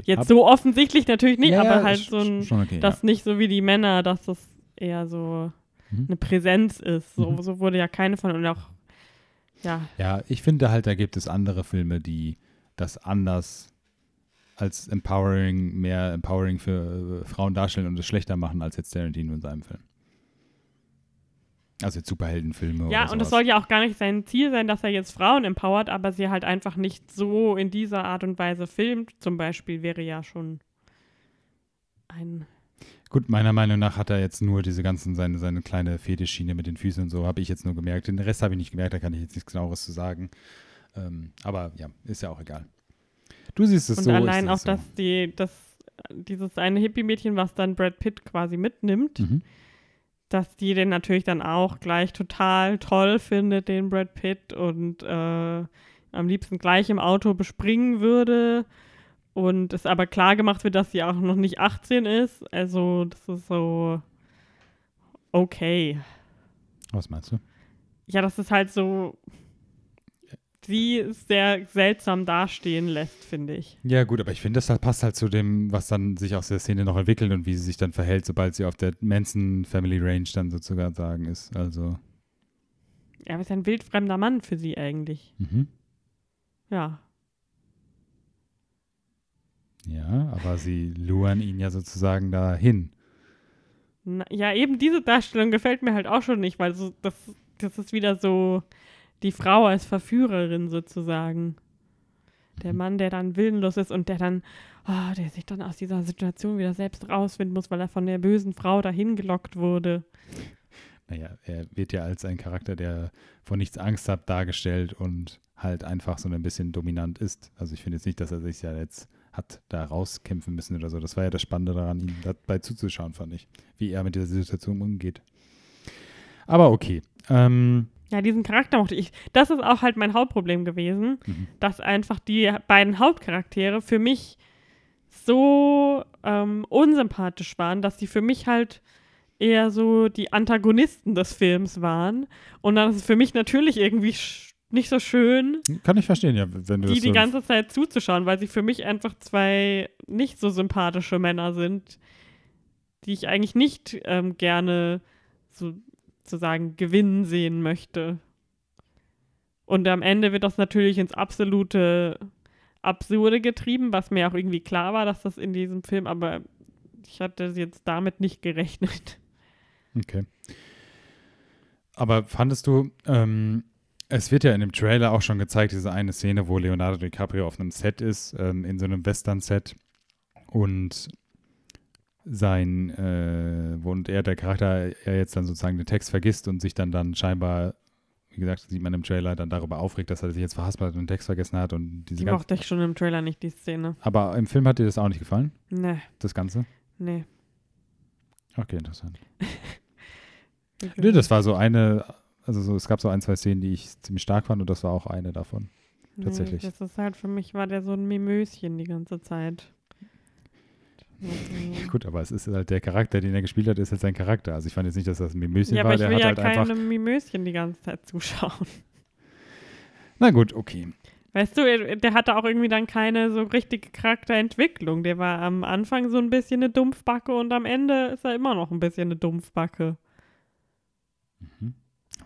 jetzt Hab- so offensichtlich natürlich nicht, Ja, ja, aber halt so ein, okay, das nicht so wie die Männer, dass das eher so Mhm. eine Präsenz ist. So, Mhm. so wurde ja keine von und auch ja, Ja, ich finde halt, da gibt es andere Filme, die das anders als empowering, mehr empowering für äh, Frauen darstellen und es schlechter machen als jetzt Tarantino in seinem Film. Also jetzt Superheldenfilme Ja, und es soll ja auch gar nicht sein Ziel sein, dass er jetzt Frauen empowert, aber sie halt einfach nicht so in dieser Art und Weise filmt. Zum Beispiel wäre ja schon ein. Gut, meiner Meinung nach hat er jetzt nur diese ganzen, seine, seine kleine Fetischschiene mit den Füßen und so, habe ich jetzt nur gemerkt. Den Rest habe ich nicht gemerkt, da kann ich jetzt nichts genaueres zu sagen. Ähm, aber ja, ist ja auch egal. Du siehst es und so. ich allein auch, so. dass die, das, dieses eine Hippie-Mädchen, was dann Brad Pitt quasi mitnimmt, Mhm. Dass die den natürlich dann auch gleich total toll findet, den Brad Pitt, und äh, am liebsten gleich im Auto bespringen würde. Und es aber klar gemacht wird, dass sie auch noch nicht 18 ist. Also, das ist so okay. Was meinst du? Ja, das ist halt so, sie sehr seltsam dastehen lässt, finde ich. Ja, gut, aber ich finde, das passt halt zu dem, was dann sich aus der Szene noch entwickelt und wie sie sich dann verhält, sobald sie auf der Manson Family Range dann sozusagen ist. Also, Er ist ein wildfremder Mann für sie eigentlich. mhm. Ja. ja, aber sie luren ihn ja sozusagen dahin. Na, ja, eben diese Darstellung gefällt mir halt auch schon nicht, weil so, das, das ist wieder so die Frau als Verführerin sozusagen. Der Mann, der dann willenlos ist und der dann, oh, der sich dann aus dieser Situation wieder selbst rausfinden muss, weil er von der bösen Frau dahin gelockt wurde. Naja, er wird ja als ein Charakter, der vor nichts Angst hat, dargestellt und halt einfach so ein bisschen dominant ist. Also ich finde jetzt nicht, dass er sich ja jetzt hat da rauskämpfen müssen oder so. Das war ja das Spannende daran, ihm dabei zuzuschauen, fand ich, wie er mit dieser Situation umgeht. Aber okay. Ähm, Ja, diesen Charakter mochte ich. Das ist auch halt mein Hauptproblem gewesen, mhm. dass einfach die beiden Hauptcharaktere für mich so ähm, unsympathisch waren, dass die für mich halt eher so die Antagonisten des Films waren. Und dann ist es für mich natürlich irgendwie nicht so schön, Kann ich verstehen, ja, wenn du die die ganze Zeit zuzuschauen, weil sie für mich einfach zwei nicht so sympathische Männer sind, die ich eigentlich nicht ähm, gerne so, sozusagen gewinnen sehen möchte. Und am Ende wird das natürlich ins absolute Absurde getrieben, was mir auch irgendwie klar war, dass das in diesem Film, aber ich hatte jetzt damit nicht gerechnet. Okay. Aber fandest du, ähm, es wird ja in dem Trailer auch schon gezeigt, diese eine Szene, wo Leonardo DiCaprio auf einem Set ist, ähm, in so einem Western-Set und sein, äh, und er, der Charakter, er jetzt dann sozusagen den Text vergisst und sich dann dann scheinbar, wie gesagt, sieht man im Trailer, dann darüber aufregt, dass er sich jetzt verhaspelt hat und den Text vergessen hat und diese Die ganze, mochte ich schon im Trailer nicht, die Szene. Aber im Film hat dir das auch nicht gefallen, Nee, das Ganze? nee. Okay, interessant. [LAUGHS] Nö, das war so eine, also so, es gab so ein, zwei Szenen, die ich ziemlich stark fand und das war auch eine davon. tatsächlich. Nee, das ist halt für mich, war der so ein Mimöschen die ganze Zeit. Also- Gut, aber es ist halt der Charakter, den er gespielt hat, ist halt sein Charakter. Also ich fand jetzt nicht, dass das ein Mimöschen Ja, war, aber ich der will ja halt keine. Mimöschen die ganze Zeit zuschauen. Na gut, okay. Weißt du, der hatte auch irgendwie dann keine so richtige Charakterentwicklung. Der war am Anfang so ein bisschen eine Dumpfbacke und am Ende ist er immer noch ein bisschen eine Dumpfbacke. Mhm.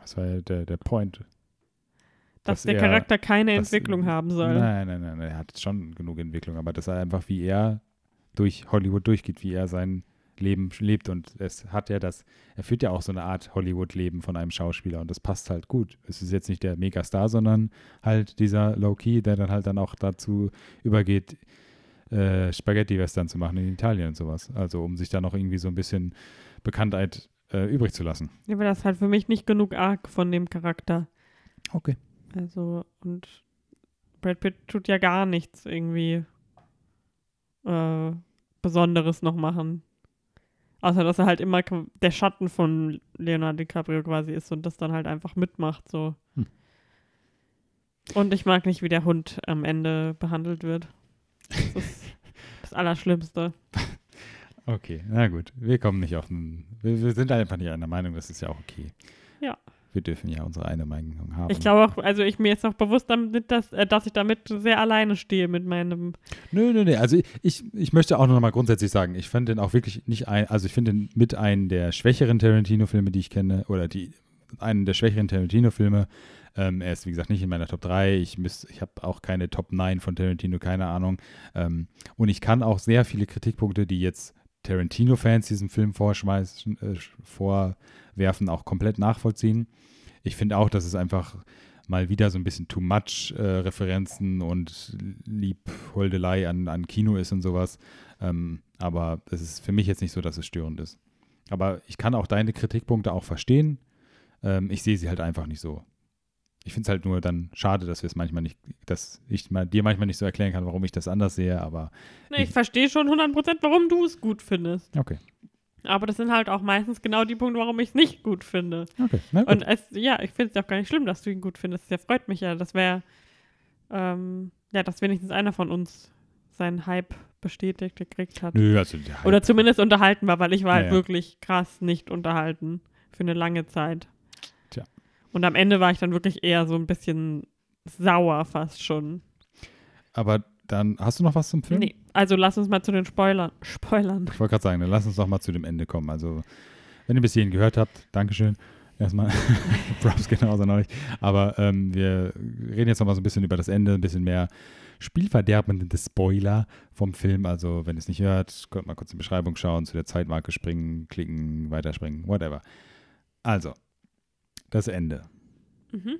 Was war ja der, der Point? Dass, dass der er, Charakter keine dass, Entwicklung haben soll. Nein, nein, nein, er hat schon genug Entwicklung, aber dass er einfach, wie er durch Hollywood durchgeht, wie er sein Leben lebt und es hat ja das, er führt ja auch so eine Art Hollywood-Leben von einem Schauspieler und das passt halt gut. Es ist jetzt nicht der Megastar, sondern halt dieser Low-Key, der dann halt dann auch dazu übergeht, äh, Spaghetti-Western zu machen in Italien und sowas. Also um sich da noch irgendwie so ein bisschen Bekanntheit äh, übrig zu lassen. Ja, aber das ist halt für mich nicht genug arg von dem Charakter. Okay. Also, und Brad Pitt tut ja gar nichts irgendwie äh, Besonderes noch machen. Außer, dass er halt immer der Schatten von Leonardo DiCaprio quasi ist und das dann halt einfach mitmacht, so. Hm. Und ich mag nicht, wie der Hund am Ende behandelt wird. Das ist [LAUGHS] das Allerschlimmste. Okay, na gut. Wir kommen nicht auf einen. Wir, wir sind einfach nicht einer Meinung, das ist ja auch okay. Ja wir dürfen ja unsere eine Meinung haben. Ich glaube auch, also ich mir ist auch bewusst damit, dass, äh, dass ich damit sehr alleine stehe mit meinem. Nö, nö, nö. Also ich, ich möchte auch noch mal grundsätzlich sagen, ich fand den auch wirklich nicht ein, also ich finde den mit einem der schwächeren Tarantino-Filme, die ich kenne, oder die einen der schwächeren Tarantino-Filme. Ähm, er ist, wie gesagt, nicht in meiner Top 3. Ich, ich habe auch keine Top 9 von Tarantino, keine Ahnung. Ähm, und ich kann auch sehr viele Kritikpunkte, die jetzt Tarantino-Fans diesem Film vorschmeißen, äh, vorwerfen, auch komplett nachvollziehen. Ich finde auch, dass es einfach mal wieder so ein bisschen too much äh, Referenzen und Liebholdelei an, an Kino ist und sowas. Ähm, aber es ist für mich jetzt nicht so, dass es störend ist. Aber ich kann auch deine Kritikpunkte auch verstehen. Ähm, ich sehe sie halt einfach nicht so. Ich finde es halt nur dann schade, dass wir es manchmal nicht, dass ich mal, dir manchmal nicht so erklären kann, warum ich das anders sehe, aber. Nee, ich, ich verstehe schon 100%, warum du es gut findest. Okay. Aber das sind halt auch meistens genau die Punkte, warum ich es nicht gut finde. Okay, na gut. Und es, ja, ich finde es ja auch gar nicht schlimm, dass du ihn gut findest. Das freut mich ja. Das wäre, ähm, ja, dass wenigstens einer von uns seinen Hype bestätigt gekriegt hat. Nö, also Oder zumindest unterhalten war, weil ich war ja, halt wirklich krass nicht unterhalten. Für eine lange Zeit. Und am Ende war ich dann wirklich eher so ein bisschen sauer fast schon. Aber dann hast du noch was zum Film? Nee, also lass uns mal zu den Spoilern. [LAUGHS] Spoilern. Ich wollte gerade sagen, dann lass uns doch mal zu dem Ende kommen. Also, wenn ihr bis hierhin gehört habt, Dankeschön. Erstmal, [LAUGHS] Props genauso noch nicht. Aber ähm, wir reden jetzt noch mal so ein bisschen über das Ende, ein bisschen mehr spielverderbende Spoiler vom Film. Also, wenn ihr es nicht hört, könnt mal kurz in die Beschreibung schauen, zu der Zeitmarke springen, klicken, weiterspringen, whatever. Also, das Ende. Mhm.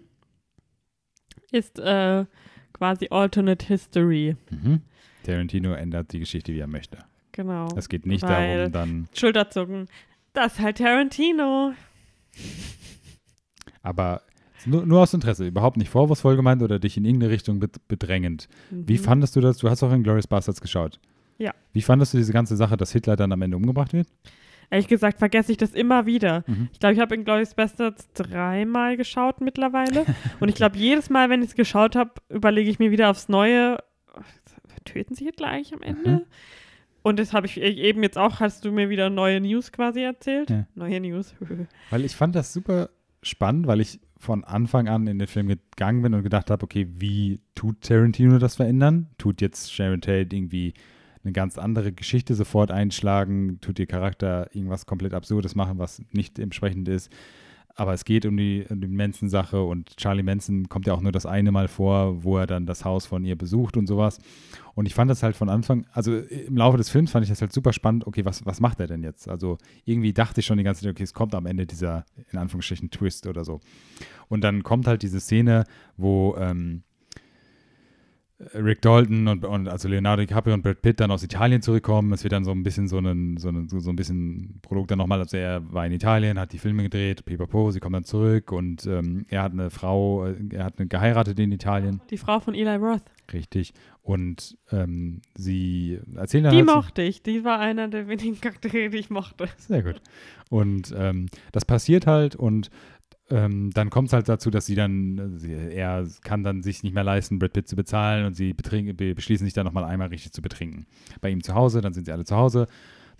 Ist äh, quasi Alternate History. Mhm. Tarantino ändert die Geschichte, wie er möchte. Genau. Es geht nicht darum, dann. Schulterzucken. Das ist halt Tarantino. [LAUGHS] Aber nur, nur, aus Interesse, überhaupt nicht vorwurfsvoll gemeint oder dich in irgendeine Richtung bedrängend. Mhm. Wie fandest du das? Du hast auch in Glorious Bastards geschaut. Ja. Wie fandest du diese ganze Sache, dass Hitler dann am Ende umgebracht wird? Ehrlich gesagt vergesse ich das immer wieder. Mhm. Ich glaube, ich habe in Glorious Bastards dreimal geschaut mittlerweile. [LAUGHS] Und ich glaube, jedes Mal, wenn ich es geschaut habe, überlege ich mir wieder aufs Neue, töten sie Hitler eigentlich am Ende? Mhm. Und das habe ich e-, eben jetzt auch, hast du mir wieder neue News quasi erzählt? Ja. Neue News. [LAUGHS] weil ich fand das super spannend, weil ich von Anfang an in den Film gegangen bin und gedacht habe, okay, wie tut Tarantino das verändern? Tut jetzt Sharon Tate irgendwie eine ganz andere Geschichte sofort einschlagen, tut ihr Charakter irgendwas komplett Absurdes machen, was nicht entsprechend ist. Aber es geht um die, um die Manson-Sache und Charlie Manson kommt ja auch nur das eine Mal vor, wo er dann das Haus von ihr besucht und sowas. Und ich fand das halt von Anfang, also im Laufe des Films fand ich das halt super spannend. Okay, was, was macht er denn jetzt? Also irgendwie dachte ich schon die ganze Zeit, okay, es kommt am Ende dieser, in Anführungsstrichen, Twist oder so. Und dann kommt halt diese Szene, wo ähm, Rick Dalton und, und, also Leonardo DiCaprio und Brad Pitt dann aus Italien zurückkommen. Es wird dann so ein bisschen so, einen, so, einen, so ein bisschen Produkt dann nochmal, also er war in Italien, hat die Filme gedreht, pipapo, sie kommen dann zurück und ähm, er hat eine Frau, äh, er hat eine geheiratet in Italien. Die Frau von Eli Roth. Richtig. Und ähm, sie erzählen dann Die halt mochte ich, die war einer der wenigen Charaktere, die ich mochte. Sehr gut. Und ähm, das passiert halt und ähm, dann kommt es halt dazu, dass sie dann, sie, er kann dann sich nicht mehr leisten, Brad Pitt zu bezahlen und sie be beschließen sich dann nochmal einmal richtig zu betrinken. Bei ihm zu Hause, dann sind sie alle zu Hause.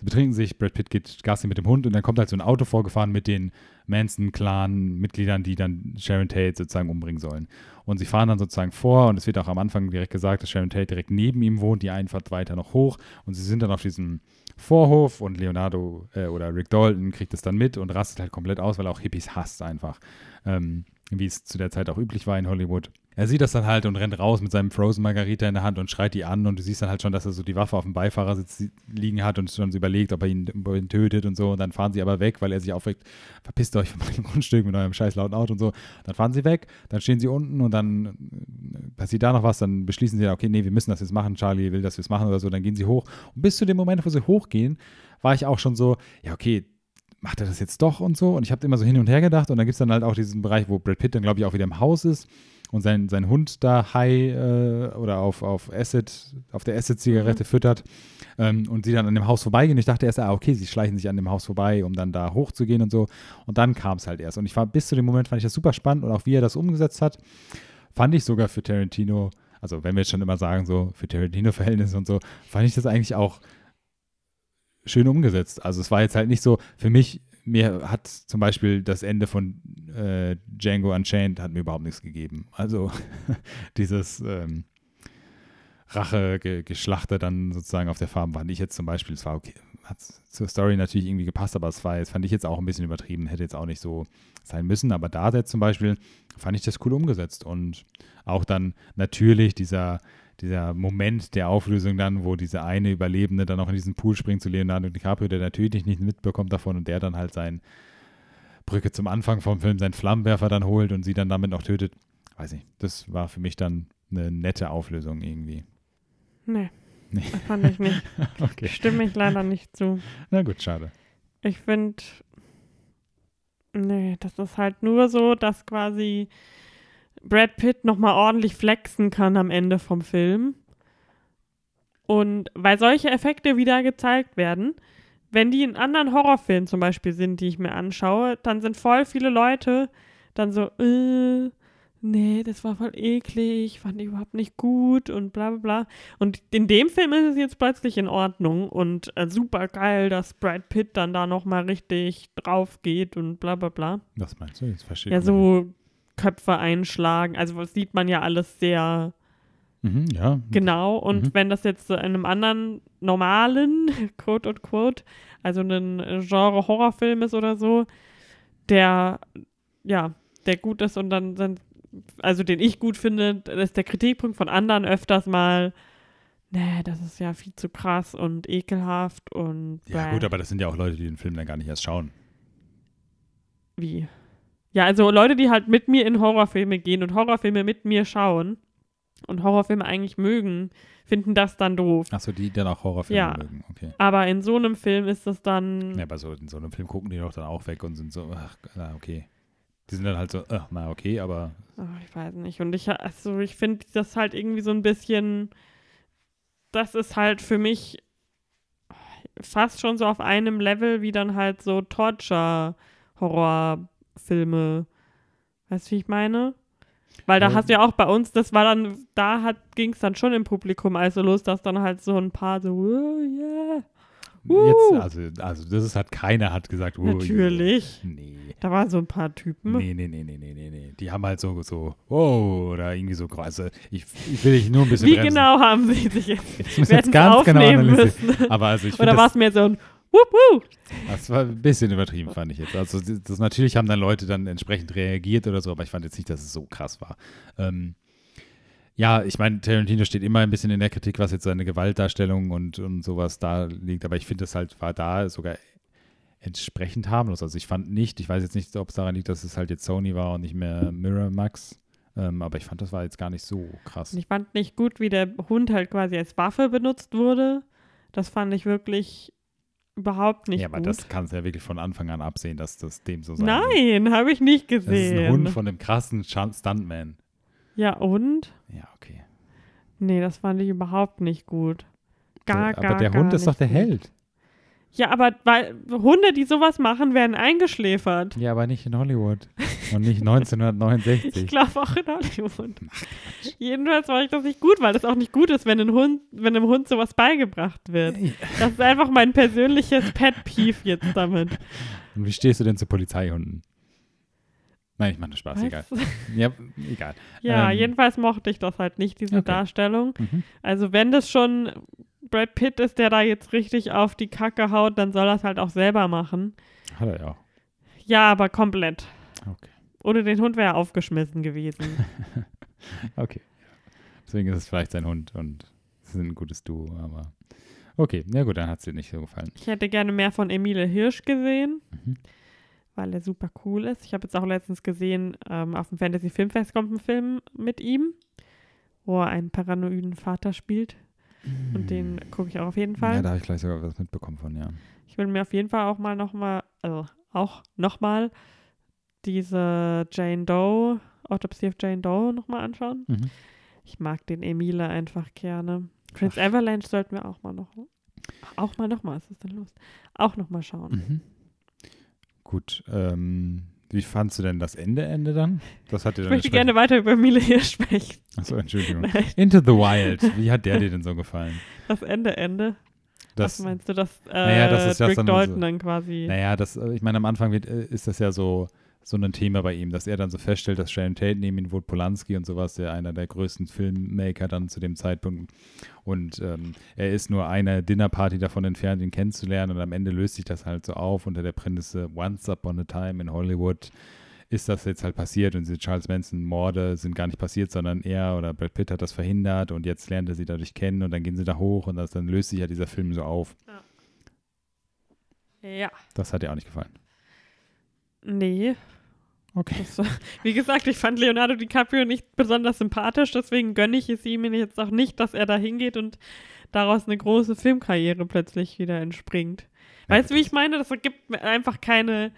Sie betrinken sich, Brad Pitt geht Gassi mit dem Hund und dann kommt halt so ein Auto vorgefahren mit den Manson-Clan-Mitgliedern, die dann Sharon Tate sozusagen umbringen sollen. Und sie fahren dann sozusagen vor und es wird auch am Anfang direkt gesagt, dass Sharon Tate direkt neben ihm wohnt, die Einfahrt weiter noch hoch und sie sind dann auf diesem Vorhof und Leonardo äh, oder Rick Dalton kriegt es dann mit und rastet halt komplett aus, weil er auch Hippies hasst einfach. Ähm, wie es zu der Zeit auch üblich war in Hollywood. Er sieht das dann halt und rennt raus mit seinem Frozen Margarita in der Hand und schreit die an und du siehst dann halt schon, dass er so die Waffe auf dem Beifahrersitz liegen hat und schon so überlegt, ob er, ihn, ob ihn tötet und so und dann fahren sie aber weg, weil er sich aufregt, verpisst euch von meinem [LAUGHS] Grundstück mit eurem scheiß lauten Auto und so. Dann fahren sie weg, dann stehen sie unten und dann äh, passiert da noch was, dann beschließen sie, okay, nee, wir müssen das jetzt machen, Charlie will, dass wir es machen oder so, dann gehen sie hoch und bis zu dem Moment, wo sie hochgehen, war ich auch schon so, ja, okay, macht er das jetzt doch und so? Und ich habe immer so hin und her gedacht und dann gibt es dann halt auch diesen Bereich, wo Brad Pitt dann, glaube ich, auch wieder im Haus ist und sein, sein Hund da high äh, oder auf, auf Acid, auf der Acid-Zigarette mhm. füttert ähm, und sie dann an dem Haus vorbeigehen. Ich dachte erst, ah, okay, sie schleichen sich an dem Haus vorbei, um dann da hochzugehen und so. Und dann kam es halt erst. Und ich war bis zu dem Moment, fand ich das super spannend und auch wie er das umgesetzt hat, fand ich sogar für Tarantino, also wenn wir jetzt schon immer sagen, so für Tarantino-Verhältnisse und so, fand ich das eigentlich auch schön umgesetzt. Also es war jetzt halt nicht so, für mich, mir hat zum Beispiel das Ende von äh, Django Unchained hat mir überhaupt nichts gegeben. Also [LAUGHS] dieses ähm, Rache-Geschlachter dann sozusagen auf der Farm fand ich jetzt zum Beispiel, es war okay, hat zur Story natürlich irgendwie gepasst, aber es war jetzt, fand ich jetzt auch ein bisschen übertrieben, hätte jetzt auch nicht so sein müssen. Aber da jetzt zum Beispiel fand ich das cool umgesetzt und auch dann natürlich dieser dieser Moment der Auflösung dann, wo diese eine Überlebende dann auch in diesen Pool springt zu Leonardo DiCaprio, der natürlich nicht mitbekommt davon und der dann halt sein Brücke zum Anfang vom Film, seinen Flammenwerfer dann holt und sie dann damit noch tötet. Weiß nicht, das war für mich dann eine nette Auflösung irgendwie. Nee, nee. das fand ich nicht. [LAUGHS] okay. Stimme ich leider nicht zu. Na gut, schade. Ich finde, nee, das ist halt nur so, dass quasi Brad Pitt nochmal ordentlich flexen kann am Ende vom Film. Und weil solche Effekte wieder gezeigt werden, wenn die in anderen Horrorfilmen zum Beispiel sind, die ich mir anschaue, dann sind voll viele Leute dann so, äh, nee, das war voll eklig, fand ich überhaupt nicht gut und bla bla bla. Und in dem Film ist es jetzt plötzlich in Ordnung und äh, super geil, dass Brad Pitt dann da nochmal richtig drauf geht und bla bla bla. Was meinst du? Jetzt verstehe ich. Ja, so Köpfe einschlagen. Also das sieht man ja alles sehr mhm, ja. genau. Und mhm. wenn das jetzt in einem anderen normalen, [LAUGHS] quote und quote, also ein Genre Horrorfilm ist oder so, der ja, der gut ist und dann sind, also den ich gut finde, ist der Kritikpunkt von anderen öfters mal, nee, das ist ja viel zu krass und ekelhaft und. Ja, gut, aber das sind ja auch Leute, die den Film dann gar nicht erst schauen. Wie? Ja, also Leute, die halt mit mir in Horrorfilme gehen und Horrorfilme mit mir schauen und Horrorfilme eigentlich mögen, finden das dann doof. Achso, die dann auch Horrorfilme ja. mögen, okay. Aber in so einem Film ist das dann. Ja, aber so, in so einem Film gucken die doch dann auch weg und sind so, ach, na, okay. Die sind dann halt so, ach, na, okay, aber. Ach, ich weiß nicht. Und ich, also ich finde das halt irgendwie so ein bisschen. Das ist halt für mich fast schon so auf einem Level wie dann halt so Torture-Horror- Filme. Weißt du, wie ich meine? Weil da ja. hast du ja auch bei uns, das war dann, da ging es dann schon im Publikum also los, dass dann halt so ein paar so, oh, yeah. Uh. Jetzt, also, also das ist halt, keiner hat gesagt, oh, Natürlich. Yeah. Nee. Da waren so ein paar Typen. Nee, nee, nee, nee, nee, nee, nee. Die haben halt so, so, oh, oder irgendwie so, also ich, ich will dich nur ein bisschen Wie bremsen. genau haben sie sich jetzt, ich muss jetzt ganz genau analysieren. Aber also ich Oder war es mir so ein, Wup, wup. Das war ein bisschen übertrieben, fand ich jetzt. Also das, natürlich haben dann Leute dann entsprechend reagiert oder so, aber ich fand jetzt nicht, dass es so krass war. Ähm, ja, ich meine, Tarantino steht immer ein bisschen in der Kritik, was jetzt seine Gewaltdarstellung und, und sowas da liegt, aber ich finde, es halt war da sogar entsprechend harmlos. Also ich fand nicht, ich weiß jetzt nicht, ob es daran liegt, dass es halt jetzt Sony war und nicht mehr Miramax, ähm, aber ich fand, das war jetzt gar nicht so krass. Ich fand nicht gut, wie der Hund halt quasi als Waffe benutzt wurde. Das fand ich wirklich überhaupt nicht. Ja, aber gut. das kannst du ja wirklich von Anfang an absehen, dass das dem so sein Nein, habe ich nicht gesehen. Das ist ein Hund von dem krassen Stuntman. Ja, und? Ja, okay. Nee, das fand ich überhaupt nicht gut. Gar, der, gar, Aber der Hund ist doch der gut. Held. Ja, aber weil Hunde, die sowas machen, werden eingeschläfert. Ja, aber nicht in Hollywood. Und nicht [LAUGHS] Ich 1969. glaube auch in Hollywood. Jedenfalls war ich das nicht gut, weil das auch nicht gut ist, wenn, ein Hund, wenn einem Hund sowas beigebracht wird. Das ist einfach mein persönliches Pet-Peeve jetzt damit. Und wie stehst du denn zu Polizeihunden? Nein, ich mache nur Spaß, Was? egal. Ja, egal. Ja, Ähm, jedenfalls mochte ich das halt nicht, diese Okay. Darstellung. Mhm. Also wenn das schon Brad Pitt ist, der da jetzt richtig auf die Kacke haut, dann soll er es halt auch selber machen. Hat er ja auch. Ja, aber komplett. Okay. Ohne den Hund wäre er aufgeschmissen gewesen. [LAUGHS] Okay. Deswegen ist es vielleicht sein Hund und sie sind ein gutes Duo, aber okay. Ja gut, dann hat es dir nicht so gefallen. Ich hätte gerne mehr von Emile Hirsch gesehen, Mhm. weil er super cool ist. Ich habe jetzt auch letztens gesehen, ähm, auf dem Fantasy Filmfest kommt ein Film mit ihm, wo er einen paranoiden Vater spielt. Und den gucke ich auch auf jeden Fall. Ja, da habe ich gleich sogar was mitbekommen von, ja. Ich will mir auf jeden Fall auch mal nochmal, also auch nochmal diese Jane Doe, Autopsy of Jane Doe nochmal anschauen. Mhm. Ich mag den Emile einfach gerne. Prince Avalanche sollten wir auch mal noch, auch mal nochmal, was ist denn los? Auch nochmal schauen. Mhm. Gut, ähm, wie fandst du denn das Ende, Ende dann? Das hat dir Ich möchte gerne weiter über Emile hier sprechen. Achso, Entschuldigung. Nein, Into the Wild, wie hat der dir denn so gefallen? das Ende, Ende. Das, was meinst du, dass äh, Naja, das ist ja Rick dann Dalton so- dann quasi. Naja, das, äh, ich meine, am Anfang wird, äh, ist das ja so, so ein Thema bei ihm, dass er dann so feststellt, dass Sharon Tate neben ihm wohnt, Polanski und sowas, der einer der größten Filmmaker dann zu dem Zeitpunkt. Und ähm, er ist nur eine Dinnerparty davon entfernt, ihn kennenzulernen. Und am Ende löst sich das halt so auf unter der Prämisse Once Upon a Time in Hollywood. Ist das jetzt halt passiert und diese Charles Manson-Morde sind gar nicht passiert, sondern er oder Brad Pitt hat das verhindert und jetzt lernt er sie dadurch kennen und dann gehen sie da hoch und das, dann löst sich ja dieser Film so auf. Ja. Das hat dir auch nicht gefallen. Nee. Okay. Das, [LAUGHS] wie gesagt, ich fand Leonardo DiCaprio nicht besonders sympathisch, deswegen gönne ich es ihm jetzt auch nicht, dass er da hingeht und daraus eine große Filmkarriere plötzlich wieder entspringt. Weißt du, wie ich meine? Das ergibt mir einfach keine.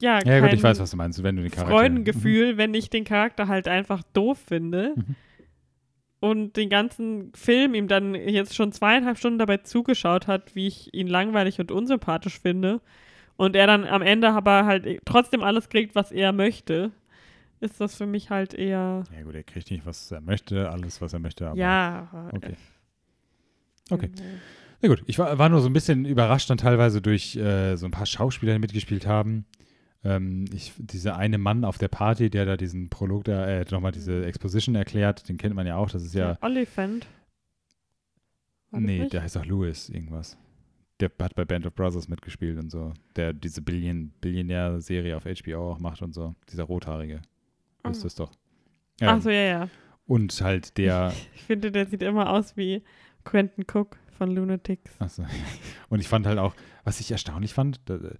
Ja, Ja, kein gut, ich weiß, was du meinst, wenn du den Charakter. Freudengefühl, wenn ich den Charakter halt einfach doof finde. Mhm. Und den ganzen Film ihm dann jetzt schon zweieinhalb Stunden dabei zugeschaut hat, wie ich ihn langweilig und unsympathisch finde. Und er dann am Ende aber halt trotzdem alles kriegt, was er möchte, ist das für mich halt eher. Mhm. Ja, gut, er kriegt nicht, was er möchte, alles, was er möchte. Aber ja. Okay. Okay. Na gut, ich war, war nur so ein bisschen überrascht dann teilweise durch äh, so ein paar Schauspieler, die mitgespielt haben. Ähm, ich, dieser eine Mann auf der Party, der da diesen Prolog, da, äh, nochmal diese Exposition erklärt, den kennt man ja auch. Das ist ja. Oliphant. Nee, der heißt auch Louis, irgendwas. Der hat bei Band of Brothers mitgespielt und so. Der diese Billion, Billionär-Serie auf HBO auch macht und so. Dieser Rothaarige. Ist Ah. das doch. Ach Ähm, so, ja, ja. Und halt der. [LAUGHS] Ich finde, der sieht immer aus wie Quentin Cook von Lunatics. Achso. Und ich fand halt auch, was ich erstaunlich fand, da, äh,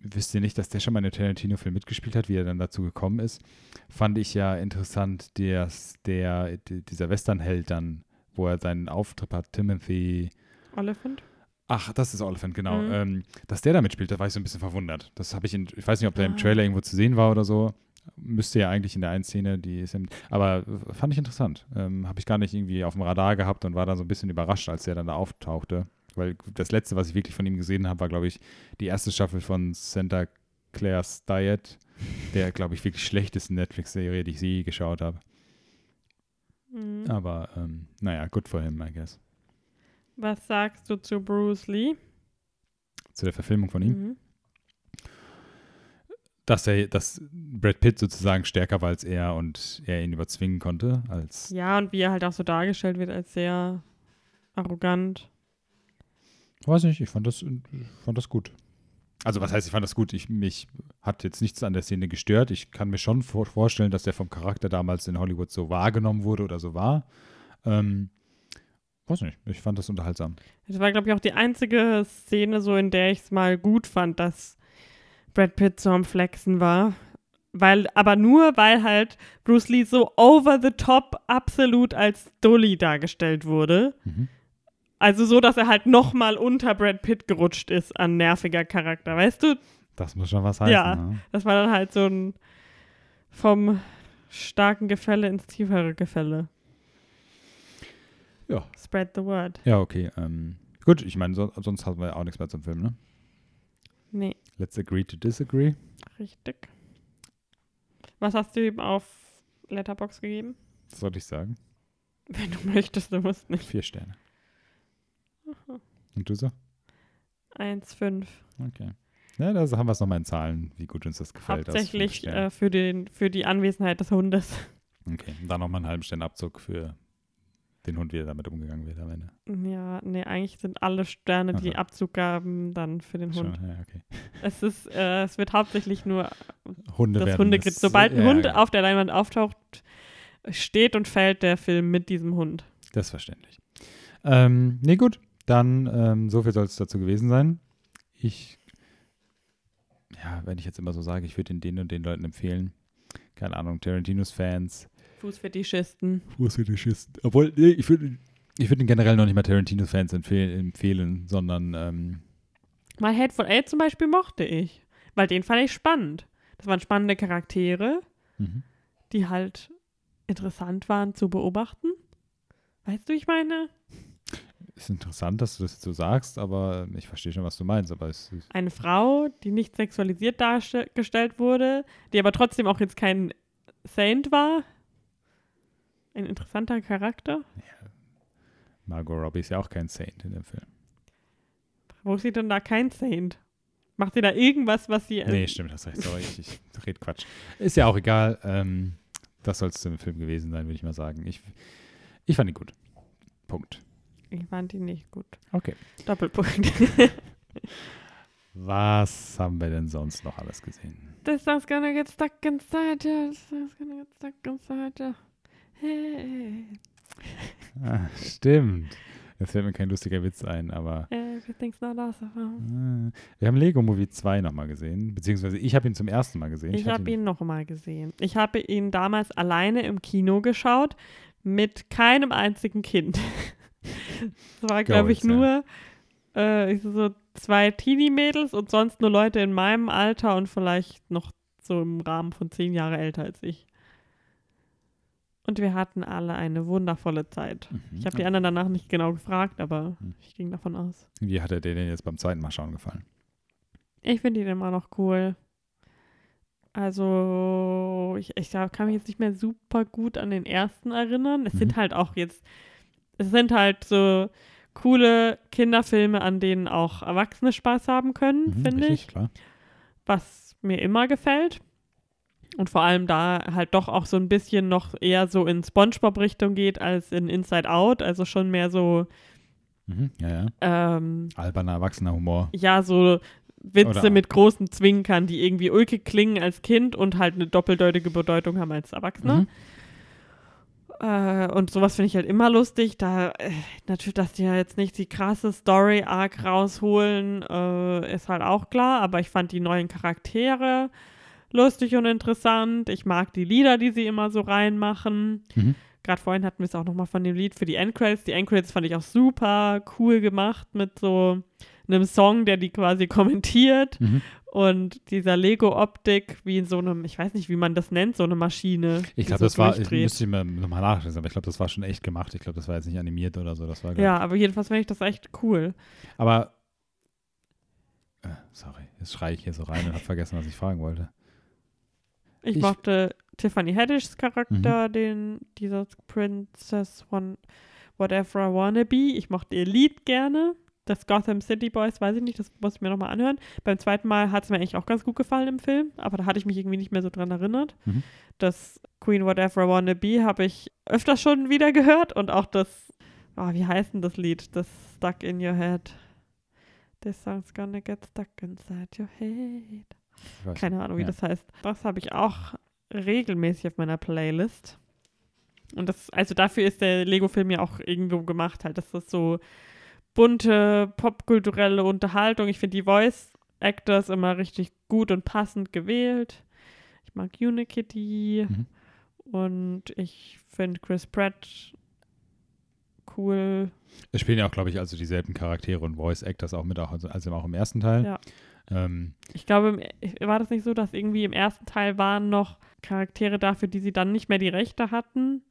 wisst ihr nicht, dass der schon mal in einem Tarantino-Film mitgespielt hat, wie er dann dazu gekommen ist, fand ich ja interessant, dass der, d- dieser Westernheld dann, wo er seinen Auftritt hat, Timothy, Oliphant? Ach, das ist Oliphant, genau, Mhm. ähm, dass der da mitspielt, da war ich so ein bisschen verwundert. Das habe ich, in, ich weiß nicht, ob der im Ah. Trailer irgendwo zu sehen war oder so. Müsste ja eigentlich in der einen Szene, die ist im, aber fand ich interessant. Ähm, habe ich gar nicht irgendwie auf dem Radar gehabt und war dann so ein bisschen überrascht, als der dann da auftauchte. Weil das letzte, was ich wirklich von ihm gesehen habe, war, glaube ich, die erste Staffel von Santa Claire's Diet, der, glaube ich, wirklich schlechteste Netflix-Serie, die ich je geschaut habe. Mhm. Aber ähm, naja, good for him, I guess. Was sagst du zu Bruce Lee? Zu der Verfilmung von ihm. Mhm. Dass er, dass Brad Pitt sozusagen stärker war als er und er ihn überzwingen konnte, als Ja, und wie er halt auch so dargestellt wird als sehr arrogant. Weiß nicht, ich fand das, ich fand das gut. Also was heißt, ich fand das gut? Ich, mich hat jetzt nichts an der Szene gestört. Ich kann mir schon vor, vorstellen, dass der vom Charakter damals in Hollywood so wahrgenommen wurde oder so war. Ähm, weiß nicht, ich fand das unterhaltsam. Das war, glaube ich, auch die einzige Szene, so in der ich es mal gut fand, dass Brad Pitt so am Flexen war. Weil, aber nur, weil halt Bruce Lee so over the top absolut als Dully dargestellt wurde. Mhm. Also so, dass er halt nochmal unter Brad Pitt gerutscht ist an nerviger Charakter. Weißt du, Das muss schon was heißen. Ja. ne? das war dann halt so ein vom starken Gefälle ins tiefere Gefälle. Ja. Spread the word. Ja, okay. Ähm, Gut, ich meine, so, sonst haben wir ja auch nichts mehr zum Film, ne? Nee, Let's agree to disagree. richtig. Was hast du ihm auf Letterbox gegeben? Was soll ich sagen? Wenn du möchtest, du musst nicht. Vier Sterne. Und du so? 1,5. Okay. Ja, da haben wir es nochmal in Zahlen, wie gut uns das gefällt. Hauptsächlich Sternen. äh, für, den, für die Anwesenheit des Hundes. Okay, und dann nochmal einen halben Stern Abzug für den Hund, wie er damit umgegangen wird am Ende. Ja, nee, eigentlich sind alle Sterne, die Aha. Abzug gaben, dann für den Hund. Schon, ja, okay. Es ist, äh, es wird hauptsächlich nur Hunde das Hundegrid. das- Sobald ein ja, Hund ja, auf der Leinwand auftaucht, steht und fällt der Film mit diesem Hund. Das ist verständlich. Ähm, nee, gut. Dann, ähm, so viel soll es dazu gewesen sein. Ich, ja, wenn ich jetzt immer so sage, ich würde ihn den und den Leuten empfehlen. Keine Ahnung, Tarantinos-Fans, Fußfetischisten. Fußfetischisten. Obwohl, nee, ich würde ich würd ihn generell noch nicht mal Tarantinos-Fans empfehl empfehlen, sondern, ähm, My Hateful Eight zum Beispiel mochte ich, weil den fand ich spannend. Das waren spannende Charaktere, mhm. die halt interessant waren zu beobachten. Weißt du, ich meine? ist interessant, dass du das jetzt so sagst, aber ich verstehe schon, was du meinst. Aber es ist, Eine Frau, die nicht sexualisiert dargestellt wurde, die aber trotzdem auch jetzt kein Saint war. Ein interessanter Charakter. Margot Robbie ist ja auch kein Saint in dem Film. Wo ist sie denn da kein Saint? Macht sie da irgendwas, was sie. Nee, stimmt, hast recht. Sorry, ich, ich rede Quatsch. Ist ja auch egal. Ähm, das soll es zum Film gewesen sein, würde ich mal sagen. Ich, ich fand ihn gut. Punkt. Ich fand die nicht gut. Okay. Doppelpunkt. Was haben wir denn sonst noch alles gesehen? This song's gonna get stuck inside you. This song's gonna get stuck inside you. Ah, stimmt. Jetzt fällt mir kein lustiger Witz ein, aber everything's not awesome. äh, wir haben Lego Movie 2 nochmal gesehen. Beziehungsweise ich habe ihn zum ersten Mal gesehen. Ich hatte habe ihn noch mal gesehen. Ich habe ihn damals alleine im Kino geschaut mit keinem einzigen Kind. [LAUGHS] Es war, glaube ich, ja. nur äh, ich so zwei Teenie-Mädels und sonst nur Leute in meinem Alter und vielleicht noch so im Rahmen von zehn Jahre älter als ich. Und wir hatten alle eine wundervolle Zeit. Mhm. Ich habe die anderen danach nicht genau gefragt, aber Mhm. ich ging davon aus. Wie hat er dir denn jetzt beim zweiten Mal schauen gefallen? Ich finde ihn immer noch cool. Also, ich, ich kann mich jetzt nicht mehr super gut an den ersten erinnern. Es Mhm. sind halt auch jetzt, es sind halt so coole Kinderfilme, an denen auch Erwachsene Spaß haben können, Mhm, finde ich. klar. Was mir immer gefällt. Und vor allem da halt doch auch so ein bisschen noch eher so in Spongebob-Richtung geht als in Inside Out. Also schon mehr so, Mhm, ja, ja. ähm, Alberner, erwachsener Humor. ja, so Witze Oder- mit großen Zwinkern, die irgendwie ulkig klingen als Kind und halt eine doppeldeutige Bedeutung haben als Erwachsener. Mhm. Äh, und sowas finde ich halt immer lustig. Da äh, natürlich, dass die ja jetzt nicht die krasse Story-Arc rausholen, äh, ist halt auch klar. Aber ich fand die neuen Charaktere lustig und interessant. Ich mag die Lieder, die sie immer so reinmachen. Mhm. Gerade vorhin hatten wir es auch nochmal von dem Lied für die Endcredits. Die Endcredits fand ich auch super cool gemacht mit so einem Song, der die quasi [LAUGHS] kommentiert Mhm. und dieser Lego-Optik wie in so einem, ich weiß nicht, wie man das nennt, so eine Maschine. Ich glaube, so das war, ich müsste ich mal nochmal nachlesen, aber ich glaube, das war schon echt gemacht. Ich glaube, das war jetzt nicht animiert oder so. Das war, Ja, aber jedenfalls finde ich das echt cool. Aber, äh, sorry, jetzt schreie ich hier so rein und habe vergessen, was ich fragen wollte. Ich, Ich- mochte Tiffany Haddishs Mhm. Charakter, den dieser Princess von Whatever I Wanna Be. Ich mochte ihr Lied gerne. Das Gotham City Boys, weiß ich nicht, das muss ich mir nochmal anhören. Beim zweiten Mal hat es mir eigentlich auch ganz gut gefallen im Film, aber da hatte ich mich irgendwie nicht mehr so dran erinnert. Mhm. Das Queen Whatever I Wanna Be habe ich öfter schon wieder gehört und auch das, oh, wie heißt denn das Lied? Das Stuck in Your Head. This song's gonna get stuck inside your head. Keine Ahnung, wie Ja. das heißt. Das habe ich auch regelmäßig auf meiner Playlist. Und das, also dafür ist der Lego-Film ja auch irgendwo gemacht, halt. Das ist so bunte, popkulturelle Unterhaltung. Ich finde die Voice Actors immer richtig gut und passend gewählt. Ich mag Unikitty Mhm. und ich finde Chris Pratt cool. Es spielen ja auch, glaube ich, also dieselben Charaktere und Voice Actors auch mit, auch, also, also auch im ersten Teil. Ja. Ähm, Ich glaube, war das nicht so, dass irgendwie im ersten Teil waren noch Charaktere dafür, die sie dann nicht mehr die Rechte hatten?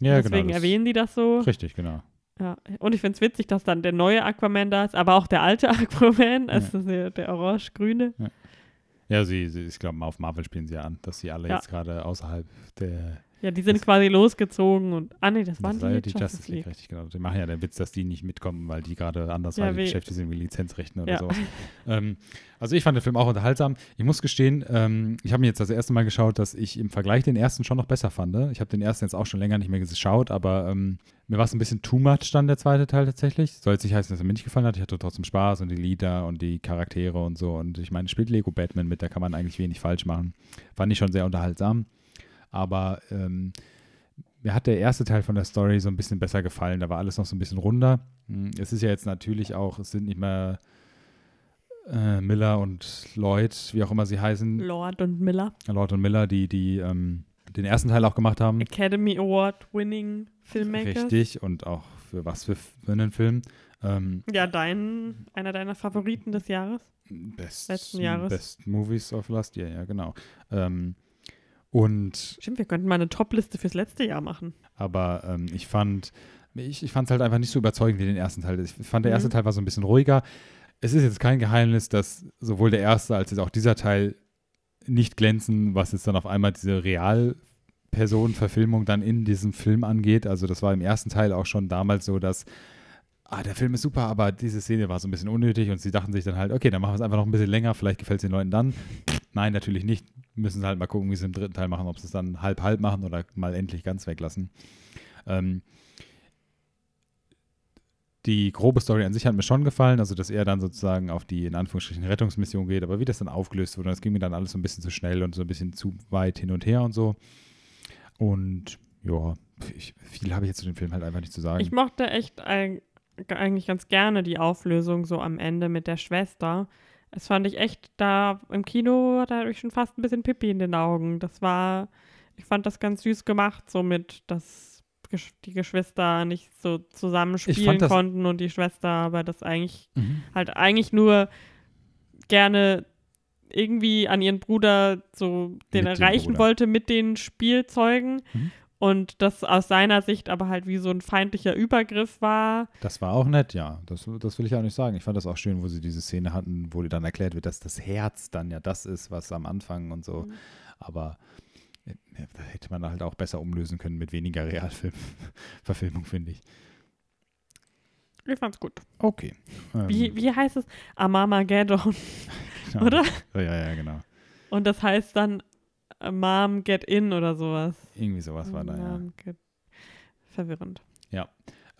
ja, Deswegen genau. das- erwähnen die das so. Richtig, genau. Ja, und ich finde es witzig, dass dann der neue Aquaman da ist, aber auch der alte [LAUGHS] Aquaman, also der, der orange-grüne. Ja, sie, sie ich glaube, auf Marvel spielen sie ja an, dass sie alle Ja. jetzt gerade außerhalb der. Ja, die sind Das- quasi losgezogen und, ah nee, das waren das war die, ja die Justice League, richtig, genau. Die machen ja den Witz, dass die nicht mitkommen, weil die gerade andersweitig wie- beschäftigt sind, wie Lizenzrechten oder Ja. sowas. ähm, also ich fand den Film auch unterhaltsam. Ich muss gestehen, ähm, ich habe mir jetzt das erste Mal geschaut, dass ich im Vergleich den ersten schon noch besser fand. Ich habe den ersten jetzt auch schon länger nicht mehr geschaut, aber ähm, mir war es ein bisschen too much dann der zweite Teil tatsächlich. Soll jetzt nicht heißen, dass er mir nicht gefallen hat. Ich hatte trotzdem Spaß und die Lieder und die Charaktere und so. Und ich meine, spielt Lego Batman mit, da kann man eigentlich wenig falsch machen. Fand ich schon sehr unterhaltsam. Aber ähm, mir hat der erste Teil von der Story so ein bisschen besser gefallen. Da war alles noch so ein bisschen runder. Hm, Es ist ja jetzt natürlich auch, es sind nicht mehr äh, Miller und Lloyd, wie auch immer sie heißen, Lord und Miller. Lord und Miller, die, die ähm, den ersten Teil auch gemacht haben. Academy Award winning Filmmakers. Richtig, und auch für was für, für einen Film. Ähm, Ja, dein, einer deiner Favoriten des Jahres. best, Letzten Jahres. Best Movies of Last Year, ja, genau. Ähm, und Stimmt, wir könnten mal eine Top-Liste fürs letzte Jahr machen. aber ähm, ich fand ich, ich fand es halt einfach nicht so überzeugend wie den ersten Teil. Ich fand, der erste Mhm. Teil war so ein bisschen ruhiger. Es ist jetzt kein Geheimnis, dass sowohl der erste als auch dieser Teil nicht glänzen, was jetzt dann auf einmal diese Realpersonenverfilmung dann in diesem Film angeht. Also das war im ersten Teil auch schon damals so, dass ah, der Film ist super, aber diese Szene war so ein bisschen unnötig und sie dachten sich dann halt, okay, dann machen wir es einfach noch ein bisschen länger, vielleicht gefällt es den Leuten dann. Nein, natürlich nicht. Müssen sie halt mal gucken, wie sie im dritten Teil machen, ob sie es dann halb-halb machen oder mal endlich ganz weglassen. Ähm, die grobe Story an sich hat mir schon gefallen, also dass er dann sozusagen auf die in Anführungsstrichen Rettungsmission geht, aber wie das dann aufgelöst wurde, das ging mir dann alles so ein bisschen zu schnell und so ein bisschen zu weit hin und her und so. Und ja, viel habe ich jetzt zu dem Film halt einfach nicht zu sagen. Ich mochte echt eig- eigentlich ganz gerne die Auflösung so am Ende mit der Schwester. Es fand ich echt da im Kino, da hatte ich schon fast ein bisschen Pipi in den Augen. Das war, ich fand das ganz süß gemacht, so mit, dass die Geschwister nicht so zusammen fand spielen das- konnten und die Schwester aber das eigentlich Mhm. halt eigentlich nur gerne irgendwie an ihren Bruder so den Mit erreichen wollte mit den Spielzeugen Mhm. Und das aus seiner Sicht aber halt wie so ein feindlicher Übergriff war. Das war auch nett, ja. Das, das will ich auch nicht sagen. Ich fand das auch schön, wo sie diese Szene hatten, wo dann erklärt wird, dass das Herz dann ja das ist, was am Anfang und so. Mhm. Aber äh, da hätte man halt auch besser umlösen können mit weniger Realfilm-Verfilmung, [LAUGHS] finde ich. Ich fand's gut. Okay. Ähm, Wie, wie heißt es? Amamageddon, [LAUGHS] genau. oder? Ja, ja, ja, genau. Und das heißt dann Mom Get In oder sowas. Irgendwie sowas war da, ja. Verwirrend.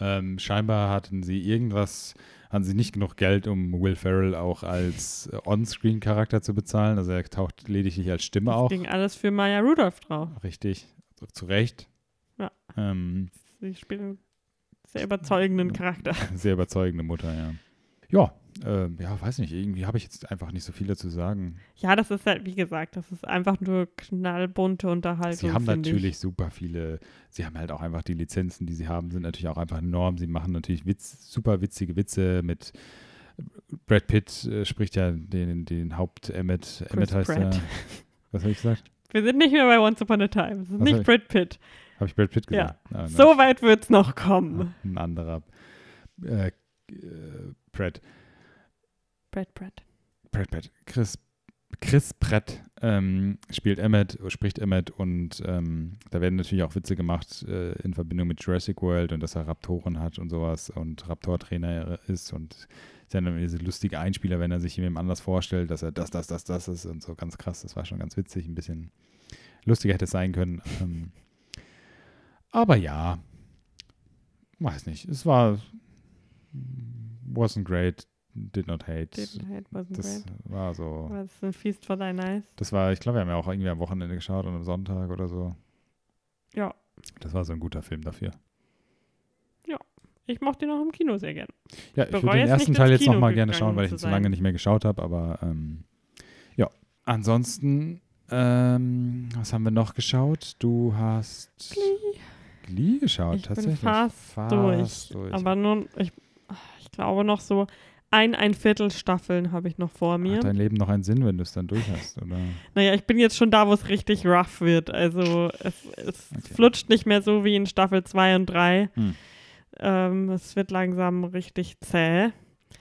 Ähm, scheinbar hatten sie irgendwas, hatten sie nicht genug Geld, um Will Ferrell auch als äh, On-Screen-Charakter zu bezahlen. Also er taucht lediglich als Stimme Das auch. ging alles für Maya Rudolph drauf. Richtig, zu Recht. Ja. Ähm, Sie spielt einen sehr überzeugenden Charakter. [LAUGHS] sehr überzeugende Mutter, ja. Ja, ähm, ja, weiß nicht, irgendwie habe ich jetzt einfach nicht so viel dazu sagen. Ja, das ist halt, wie gesagt, das ist einfach nur knallbunte Unterhaltung. sie haben natürlich Ich. super viele, sie haben halt auch einfach die Lizenzen, die sie haben, sind natürlich auch einfach enorm. Sie machen natürlich Witz, super witzige Witze mit Brad Pitt äh, spricht ja den, den Haupt Emmett, Emmett heißt Pratt. er. [LAUGHS] Was habe ich gesagt? Wir sind nicht mehr bei Once Upon a Time. Es ist Was nicht ich- Brad Pitt. Habe ich Brad Pitt Ja. gesagt? Ah, nein. So weit wird's noch kommen. Ein anderer. Äh, äh, Brad. Brad Pratt. Brad Pitt. Chris, Chris Pratt ähm, spielt Emmett, spricht Emmett und ähm, da werden natürlich auch Witze gemacht äh, in Verbindung mit Jurassic World und dass er Raptoren hat und sowas und Raptor-Trainer ist und ist ja dann diese lustige Einspieler, wenn er sich jemandem anders vorstellt, dass er das, das, das, das ist und so ganz krass. Das war schon ganz witzig, ein bisschen lustiger hätte es sein können. Ähm, aber ja, weiß nicht. Es war wasn't great, did not hate. Didn't hate, wasn't Das great. war so. Was ist ein Feast for Thine Eyes? Das war, ich glaube, wir haben ja auch irgendwie am Wochenende geschaut und am Sonntag oder so. Ja. Das war so ein guter Film dafür. Ich mochte ihn auch im Kino sehr gern. Ja, ich würde bereue den ersten Teil jetzt noch Kino mal gerne schauen, weil ich zu ihn so lange nicht mehr geschaut habe, aber ähm, ja. Ansonsten, ähm, was haben wir noch geschaut? Du hast Glee geschaut, Ich bin tatsächlich. fast durch. durch. Aber nun, ich, ich glaube noch so ein, ein Viertel Staffeln habe ich noch vor mir. Hat dein Leben noch einen Sinn, wenn du es dann durch hast, oder? Naja, ich bin jetzt schon da, wo es richtig rough wird. Also es, es Okay. flutscht nicht mehr so wie in Staffel 2 und 3, Hm. Ähm, es wird langsam richtig zäh.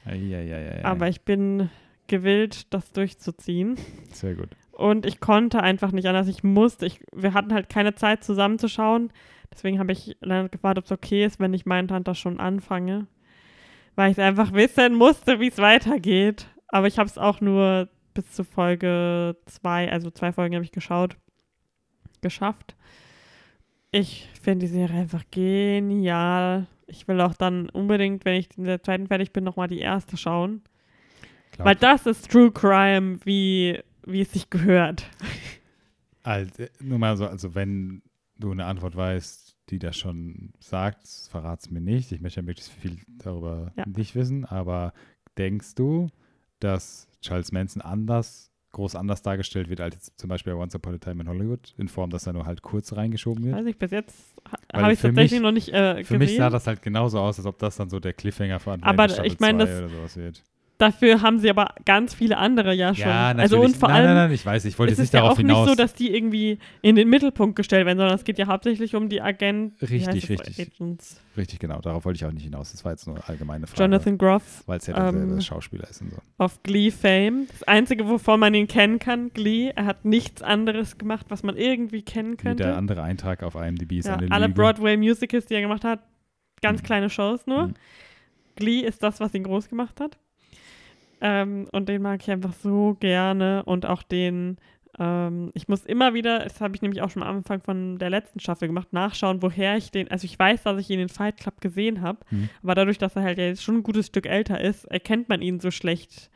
Eieieiei. Aber ich bin gewillt, das durchzuziehen. Sehr gut. Und ich konnte einfach nicht anders. Ich musste. Ich, wir hatten halt keine Zeit zusammenzuschauen. Deswegen habe ich lange gewartet, ob es okay ist, wenn ich Mindhunter schon anfange. Weil ich einfach wissen musste, wie es weitergeht. Aber ich habe es auch nur bis zu Folge zwei, also zwei Folgen habe ich geschaut, geschafft. Ich finde die Serie einfach genial. Ich will auch dann unbedingt, wenn ich in der zweiten fertig bin, nochmal die erste schauen. Klar. Weil das ist True Crime, wie, wie es sich gehört. Also, nur mal so, also wenn du eine Antwort weißt, die das schon sagt, verrat es mir nicht. Ich möchte ja möglichst viel darüber Ja. nicht wissen, aber denkst du, dass Charles Manson anders, groß anders dargestellt wird als jetzt zum Beispiel bei Once Upon a Time in Hollywood, in Form, dass er nur halt kurz reingeschoben wird? Weiß ich, bis jetzt habe ich tatsächlich mich- noch nicht äh, Für mich sah das halt genauso aus, als ob das dann so der Cliffhanger von Aber Ende Staffel ich meine, 2 das- oder sowas wird. Dafür haben sie aber ganz viele andere ja schon. Ja, natürlich. also und vor nein, allem nein, nein, ich weiß, ich wollte es jetzt ist nicht ja darauf auch hinaus. nicht so, dass die irgendwie in den Mittelpunkt gestellt werden, sondern es geht ja hauptsächlich um die Agenten. Richtig, es? richtig. Agents. Richtig, genau, darauf wollte ich auch nicht hinaus. Das war jetzt nur eine allgemeine Frage. Jonathan Groff Weil es ja derselbe ähm, Schauspieler ist und so. auf Glee Fame. Das Einzige, wovon man ihn kennen kann, Glee. Er hat nichts anderes gemacht, was man irgendwie kennen könnte. andere Eintrag auf IMDb ist Ja, eine alle Lüge. Broadway-Musicals, die er gemacht hat, ganz Mhm. kleine Shows nur. Mhm. Glee ist das, was ihn groß gemacht hat. Ähm, und den mag ich einfach so gerne. Und auch den, ähm, ich muss immer wieder, das habe ich nämlich auch schon am Anfang von der letzten Staffel gemacht, nachschauen, woher ich den, also ich weiß, dass ich ihn in Fight Club gesehen habe, Mhm. aber dadurch, dass er halt ja jetzt schon ein gutes Stück älter ist, erkennt man ihn so schlecht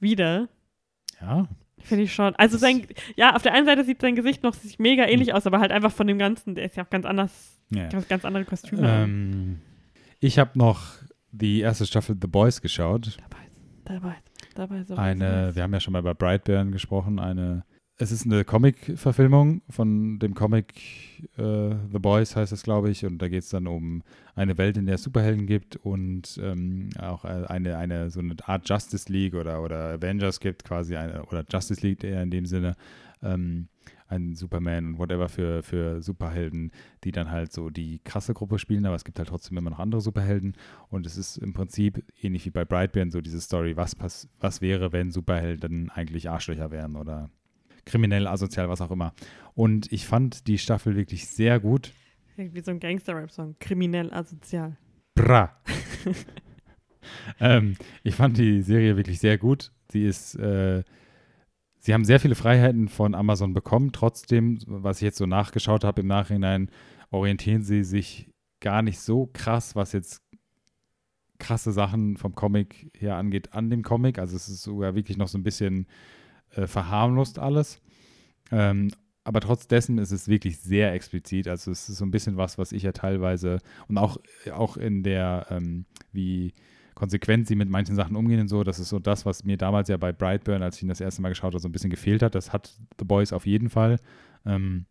wieder. Ja, Finde ich schon. Also sein, ja, auf der einen Seite sieht sein Gesicht noch sich mega ähnlich aus, aber halt einfach von dem Ganzen, der ist ja auch ganz anders, ja. ganz, ganz andere Kostüme. Ähm, ich habe noch die erste Staffel The Boys geschaut. Dabei, dabei so. Eine, wir haben ja schon mal über Brightburn gesprochen, eine, es ist eine Comic-Verfilmung von dem Comic äh, The Boys heißt es, glaube ich, und da geht es dann um eine Welt, in der es Superhelden gibt und ähm, auch äh, eine, eine so eine Art Justice League oder, oder Avengers gibt, quasi eine, oder Justice League eher in dem Sinne, ähm, ein Superman und whatever für, für Superhelden, die dann halt so die krasse Gruppe spielen, aber es gibt halt trotzdem immer noch andere Superhelden und es ist im Prinzip ähnlich wie bei Brightburn so diese Story, was, pass was wäre, wenn Superhelden eigentlich Arschlöcher wären oder kriminell, asozial, was auch immer. Und ich fand die Staffel wirklich sehr gut. Wie so ein Gangster-Rap-Song. Kriminell, asozial. Bra. [LAUGHS] ähm, ich fand die Serie wirklich sehr gut. Sie ist, äh, sie haben sehr viele Freiheiten von Amazon bekommen. Trotzdem, was ich jetzt so nachgeschaut habe im Nachhinein, orientieren sie sich gar nicht so krass, was jetzt krasse Sachen vom Comic her angeht, an dem Comic. Also es ist sogar wirklich noch so ein bisschen äh, verharmlost alles. Ähm, aber trotz dessen ist es wirklich sehr explizit. Also es ist so ein bisschen was, was ich ja teilweise und auch, auch in der, ähm, wie konsequent sie mit manchen Sachen umgehen und so, das ist so das, was mir damals ja bei Brightburn, als ich ihn das erste Mal geschaut habe, so ein bisschen gefehlt hat. Das hat The Boys auf jeden Fall. Ähm,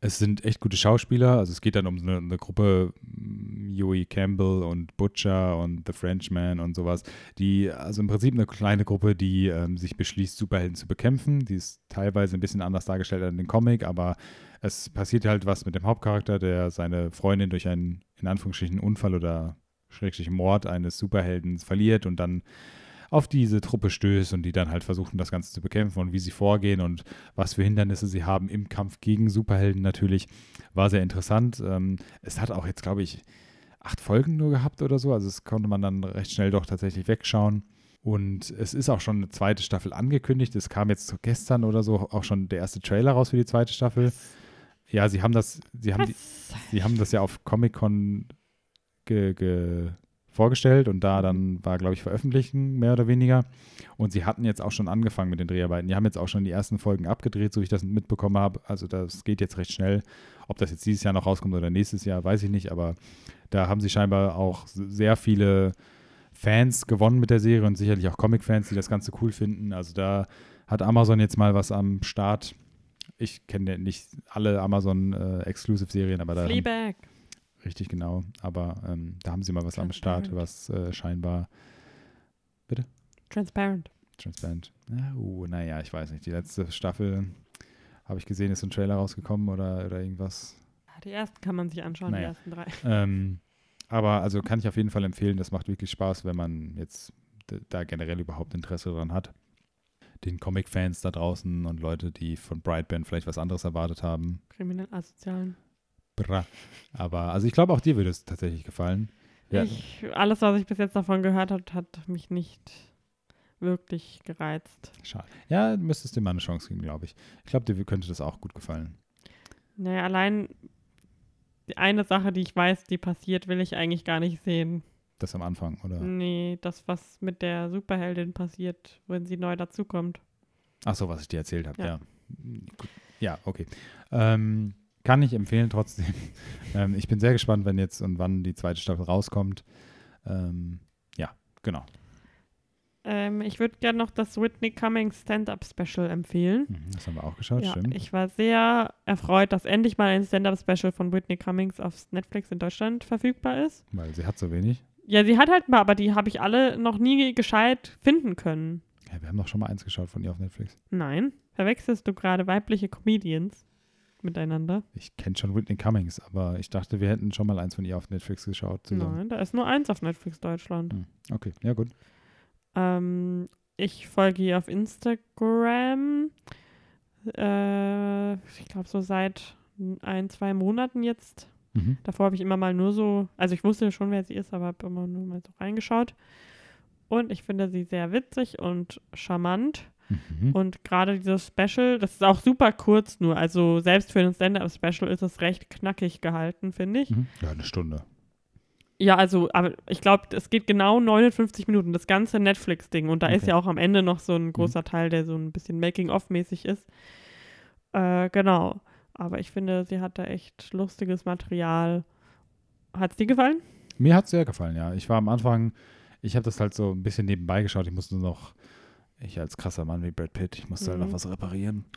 es sind echt gute Schauspieler. Also es geht dann um eine, eine Gruppe, mm, Joey Campbell und Butcher und The Frenchman und sowas, die, also im Prinzip eine kleine Gruppe, die ähm, sich beschließt, Superhelden zu bekämpfen. Die ist teilweise ein bisschen anders dargestellt als in den Comic, aber es passiert halt was mit dem Hauptcharakter, der seine Freundin durch einen, in Anführungsstrichen, Unfall oder schrägstrich Mord eines Superheldens verliert und dann auf diese Truppe stößt und die dann halt versuchen, das Ganze zu bekämpfen und wie sie vorgehen und was für Hindernisse sie haben im Kampf gegen Superhelden natürlich, war sehr interessant. Ähm, es hat auch jetzt, glaube ich, acht Folgen nur gehabt oder so, also es konnte man dann recht schnell doch tatsächlich wegschauen. Und es ist auch schon eine zweite Staffel angekündigt. Es kam jetzt gestern oder so auch schon der erste Trailer raus für die zweite Staffel. Ja, sie haben das, sie haben, die, sie haben das ja auf Comic-Con ge, ge, vorgestellt und da dann war, glaube ich, veröffentlichen, mehr oder weniger. Und sie hatten jetzt auch schon angefangen mit den Dreharbeiten. Die haben jetzt auch schon die ersten Folgen abgedreht, so wie ich das mitbekommen habe. Also das geht jetzt recht schnell. Ob das jetzt dieses Jahr noch rauskommt oder nächstes Jahr, weiß ich nicht. Aber da haben sie scheinbar auch sehr viele Fans gewonnen mit der Serie und sicherlich auch Comic-Fans, die das Ganze cool finden. Also da hat Amazon jetzt mal was am Start. Ich kenne nicht alle Amazon-Exclusive-Serien, aber da haben, Fleabag. Richtig, genau. Aber ähm, da haben sie mal was am Start, was äh, scheinbar Transparent. transparent. Ja, uh, naja, ich weiß nicht. Die letzte Staffel habe ich gesehen, ist ein Trailer rausgekommen oder, oder irgendwas. Die ersten kann man sich anschauen, Naja. die ersten drei. [LAUGHS] Ähm, aber also kann ich auf jeden Fall empfehlen, das macht wirklich Spaß, wenn man jetzt da generell überhaupt Interesse dran hat. Den Comic-Fans da draußen und Leute, die von Brightband vielleicht was anderes erwartet haben. Kriminell asozialen. Bra. Aber also ich glaube, auch dir würde es tatsächlich gefallen. Ja. Ich, alles, was ich bis jetzt davon gehört habe, hat mich nicht wirklich gereizt. Schade. Ja, du müsstest dir mal eine Chance geben, glaube ich. Ich glaube, dir könnte das auch gut gefallen. Naja, allein die eine Sache, die ich weiß, die passiert, will ich eigentlich gar nicht sehen. Das am Anfang, oder? Nee, das, was mit der Superheldin passiert, wenn sie neu dazukommt. Ach so, was ich dir erzählt habe, ja. Ja. Ja, okay. Ähm, kann ich empfehlen trotzdem. [LAUGHS] ähm, ich bin sehr gespannt, wenn jetzt und wann die zweite Staffel rauskommt. Ähm, ja, genau. Ähm, ich würde gerne noch das Whitney Cummings Stand-Up-Special empfehlen. Mhm, das haben wir auch geschaut, Ja, stimmt. ich war sehr erfreut, dass endlich mal ein Stand-Up-Special von Whitney Cummings auf Netflix in Deutschland verfügbar ist. Weil sie hat so wenig. Ja, sie hat halt paar, aber die habe ich alle noch nie gescheit finden können. Ja, wir haben doch schon mal eins geschaut von ihr auf Netflix. Nein, verwechselst du gerade weibliche Comedians miteinander? Ich kenne schon Whitney Cummings, aber ich dachte, wir hätten schon mal eins von ihr auf Netflix geschaut zusammen. Nein, da ist nur eins auf Netflix Deutschland. Hm, Okay, ja gut. Ähm, ich folge ihr auf Instagram. Äh, ich glaube, so seit ein, zwei Monaten jetzt. Mhm. Davor habe ich immer mal nur so, also ich wusste schon, wer sie ist, aber habe immer nur mal so reingeschaut. Und ich finde sie sehr witzig und charmant. Mhm. Und gerade dieses Special, das ist auch super kurz nur. Also selbst für ein Stand-Up-Special ist es recht knackig gehalten, finde ich. Mhm. Ja, eine Stunde. Ja, also, aber ich glaube, es geht genau 59 Minuten, das ganze Netflix-Ding. Und da ist Okay. ja auch am Ende noch so ein großer Teil, der so ein bisschen Making-of-mäßig ist. Äh, genau. Aber ich finde, sie hat da echt lustiges Material. Hat es dir gefallen? Mir hat es sehr gefallen, ja. Ich war am Anfang, ich habe das halt so ein bisschen nebenbei geschaut. Ich musste noch, ich als krasser Mann wie Brad Pitt, ich musste halt Mhm. noch was reparieren. [LAUGHS]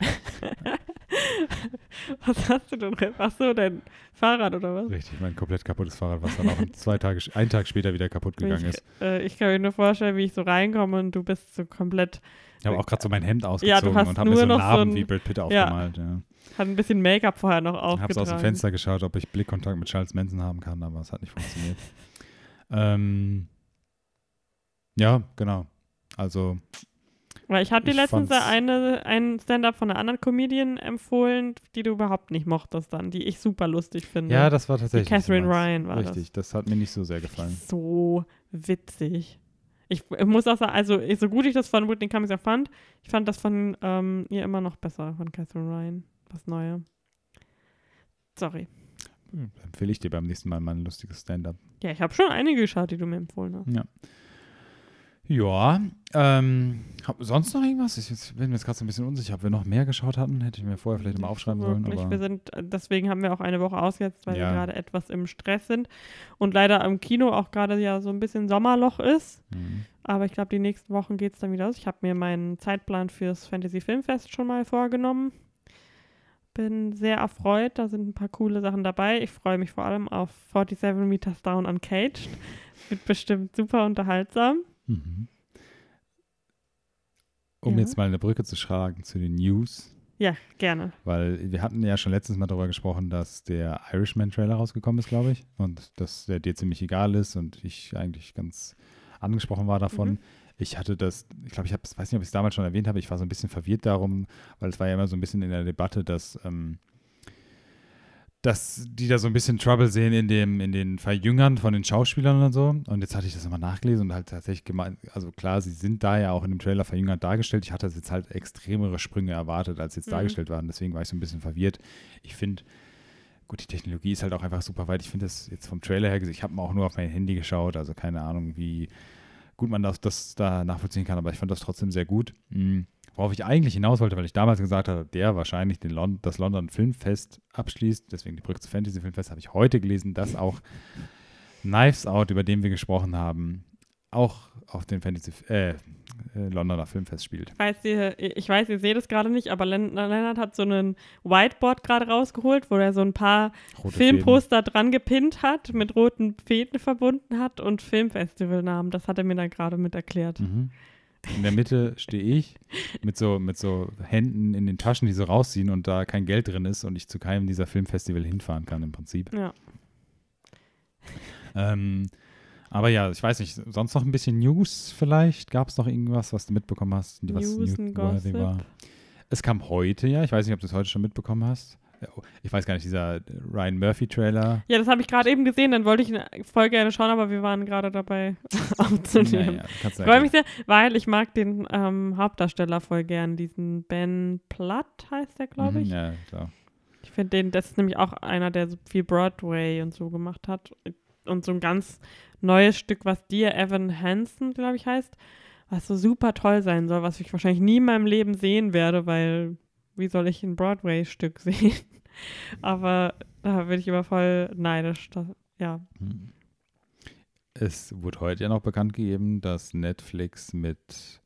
Was hast du denn? Ach so, dein Fahrrad oder was? Richtig, mein komplett kaputtes Fahrrad, was dann auch zwei Tage, einen Tag später wieder kaputt gegangen ich, ist. äh, ich kann mir nur vorstellen, wie ich so reinkomme und du bist so komplett, Ich habe auch gerade so mein Hemd Ja, ausgezogen hast und habe mir so so Narben ein- wie Brad Pitt aufgemalt. Ja. hat ein bisschen Make-up vorher noch Ich habe aufgetragen. aus dem Fenster geschaut, ob ich Blickkontakt mit Charles Manson haben kann, aber es hat nicht funktioniert. [LAUGHS] ähm, ja, genau. Also, Weil ich habe dir Ich letztens eine, einen Stand-up von einer anderen Comedian empfohlen, die du überhaupt nicht mochtest dann, die ich super lustig finde. ja, das war die tatsächlich. Catherine so meins. Ryan war Richtig, das. hat mir nicht so sehr gefallen. das. So witzig. Ich, ich muss auch sagen, also so gut ich das von Whitney Cummings auch fand, ich fand das von ähm, ihr immer noch besser, von Catherine Ryan, das Neue. Sorry. Hm, Empfehle ich dir beim nächsten Mal mal ein lustiges Stand-up. Ja, ich habe schon einige geschaut, die du mir empfohlen hast. Ja. Ja, ähm, hab, sonst noch irgendwas? Ich bin mir jetzt gerade so ein bisschen unsicher, ob wir noch mehr geschaut hatten. Hätte ich mir vorher vielleicht mal aufschreiben sollen. wirklich. Aber Wir sind, äh, deswegen haben wir auch eine Woche ausgesetzt, weil Ja. wir gerade etwas im Stress sind und leider am Kino auch gerade ja so ein bisschen Sommerloch ist. Mhm. Aber ich glaube, die nächsten Wochen geht es dann wieder aus. Ich habe mir meinen Zeitplan fürs Fantasy Filmfest schon mal vorgenommen. Bin sehr erfreut, da sind ein paar coole Sachen dabei. Ich freue mich vor allem auf 47 Meters Down Uncaged. Wird bestimmt super unterhaltsam. Mhm. Um Ja. jetzt mal eine Brücke zu schlagen zu den News, Ja, gerne. weil wir hatten ja schon letztens mal darüber gesprochen, dass der Irishman-Trailer rausgekommen ist, glaube ich, und dass der dir ziemlich egal ist und ich eigentlich ganz angesprochen war davon. Mhm. Ich hatte das, ich glaube, ich hab, weiß nicht, ob ich es damals schon erwähnt habe, ich war so ein bisschen verwirrt darum, weil es war ja immer so ein bisschen in der Debatte, dass, ähm, dass die da so ein bisschen Trouble sehen in dem, in den Verjüngern von den Schauspielern und so. Und jetzt hatte ich das nochmal nachgelesen und halt tatsächlich gemeint, also klar, sie sind da ja auch in dem Trailer verjüngert dargestellt. Ich hatte jetzt halt extremere Sprünge erwartet, als jetzt Mhm. dargestellt waren. Deswegen war ich so ein bisschen verwirrt. Ich finde, gut, die Technologie ist halt auch einfach super weit. Ich finde das jetzt vom Trailer her, gesehen, ich habe auch nur auf mein Handy geschaut, also keine Ahnung, wie gut man das, das da nachvollziehen kann, aber ich fand das trotzdem sehr gut. Mhm. Worauf ich eigentlich hinaus wollte, weil ich damals gesagt habe, der wahrscheinlich Lon das London Filmfest abschließt, deswegen die Brücke zu Fantasy Filmfest, habe ich heute gelesen, dass auch Knives Out, über den wir gesprochen haben, auch auf dem Fantasy äh, äh, Londoner Filmfest spielt. Ich weiß, ihr, ich weiß, ihr seht es gerade nicht, aber Len Lennart hat so einen Whiteboard gerade rausgeholt, wo er so ein paar Rote Filmposter dran gepinnt hat, mit roten Fäden verbunden hat und Filmfestivalnamen. Das hat er mir dann gerade mit erklärt. Fäden. Mhm. In der Mitte stehe ich mit so, mit so Händen in den Taschen, die so rausziehen und da kein Geld drin ist und ich zu keinem dieser Filmfestival hinfahren kann im Prinzip. Ja. Ähm, aber ja, ich weiß nicht, sonst noch ein bisschen News vielleicht? Gab es noch irgendwas, was du mitbekommen hast, was News newsworthy Gossip. Es kam heute, ja, ich weiß nicht, ob du es heute schon mitbekommen hast. Oh, Ich weiß gar nicht, dieser Ryan Murphy-Trailer. Ja, das habe ich gerade eben gesehen, dann wollte ich ihn voll gerne schauen, aber wir waren gerade dabei [LAUGHS] aufzunehmen. Ja, ja, Ich freue mich sehr, weil ich mag den ähm, Hauptdarsteller voll gern, diesen Ben Platt heißt der, glaube Mhm, ich. Ja, klar. Ich finde den, das ist nämlich auch einer, der so viel Broadway und so gemacht hat. Und so ein ganz neues Stück, was Dear Evan Hansen, glaube ich, heißt, was so super toll sein soll, was ich wahrscheinlich nie in meinem Leben sehen werde, weil wie soll ich ein Broadway-Stück [LAUGHS] sehen? Aber da bin ich immer voll neidisch. Da, ja. Hm. Es wurde heute ja noch bekannt gegeben, dass Netflix mit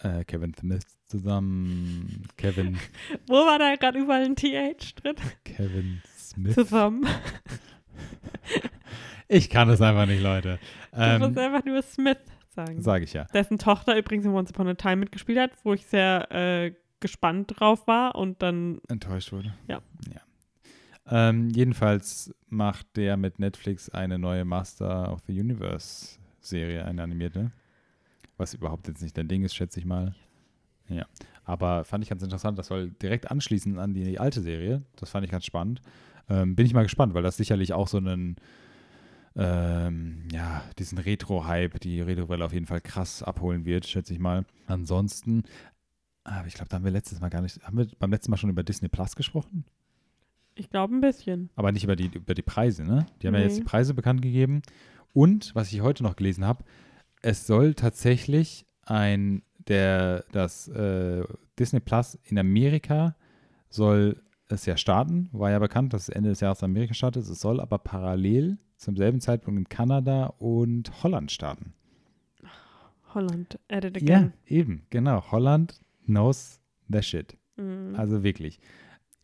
äh, Kevin Smith zusammen, Kevin, [LAUGHS] Wo war da gerade überall ein TH drin? Kevin Smith. Zusammen. [LAUGHS] Ich kann es einfach nicht, Leute. Du Ähm, musst einfach nur Smith sagen. Sage ich ja. Dessen Tochter übrigens in Once Upon a Time mitgespielt hat, wo ich sehr äh, gespannt drauf war und dann Enttäuscht wurde. Ja. ja. Ähm, jedenfalls macht der mit Netflix eine neue Master of the Universe Serie, eine animierte. Was überhaupt jetzt nicht dein Ding ist, schätze ich mal. Ja. Aber fand ich ganz interessant. Das soll direkt anschließen an die alte Serie. Das fand ich ganz spannend. Ähm, bin ich mal gespannt, weil das sicherlich auch so einen, ähm, ja, diesen Retro-Hype, die Retro-Welle auf jeden Fall krass abholen wird, schätze ich mal. Ansonsten, aber ich glaube, da haben wir letztes Mal gar nicht, haben wir beim letzten Mal schon über Disney Plus gesprochen? ich glaube ein bisschen. Aber nicht über die, über die Preise, ne? Die haben ja jetzt Nee. die Preise bekannt gegeben. Und, was ich heute noch gelesen habe, es soll tatsächlich ein, der, das äh, Disney Plus in Amerika soll es ja starten, war ja bekannt, dass es Ende des Jahres in Amerika startet. Es soll aber parallel zum selben Zeitpunkt in Kanada und Holland starten. Holland, Ja, again. eben, genau. Holland knows the shit. Mhm. Also wirklich.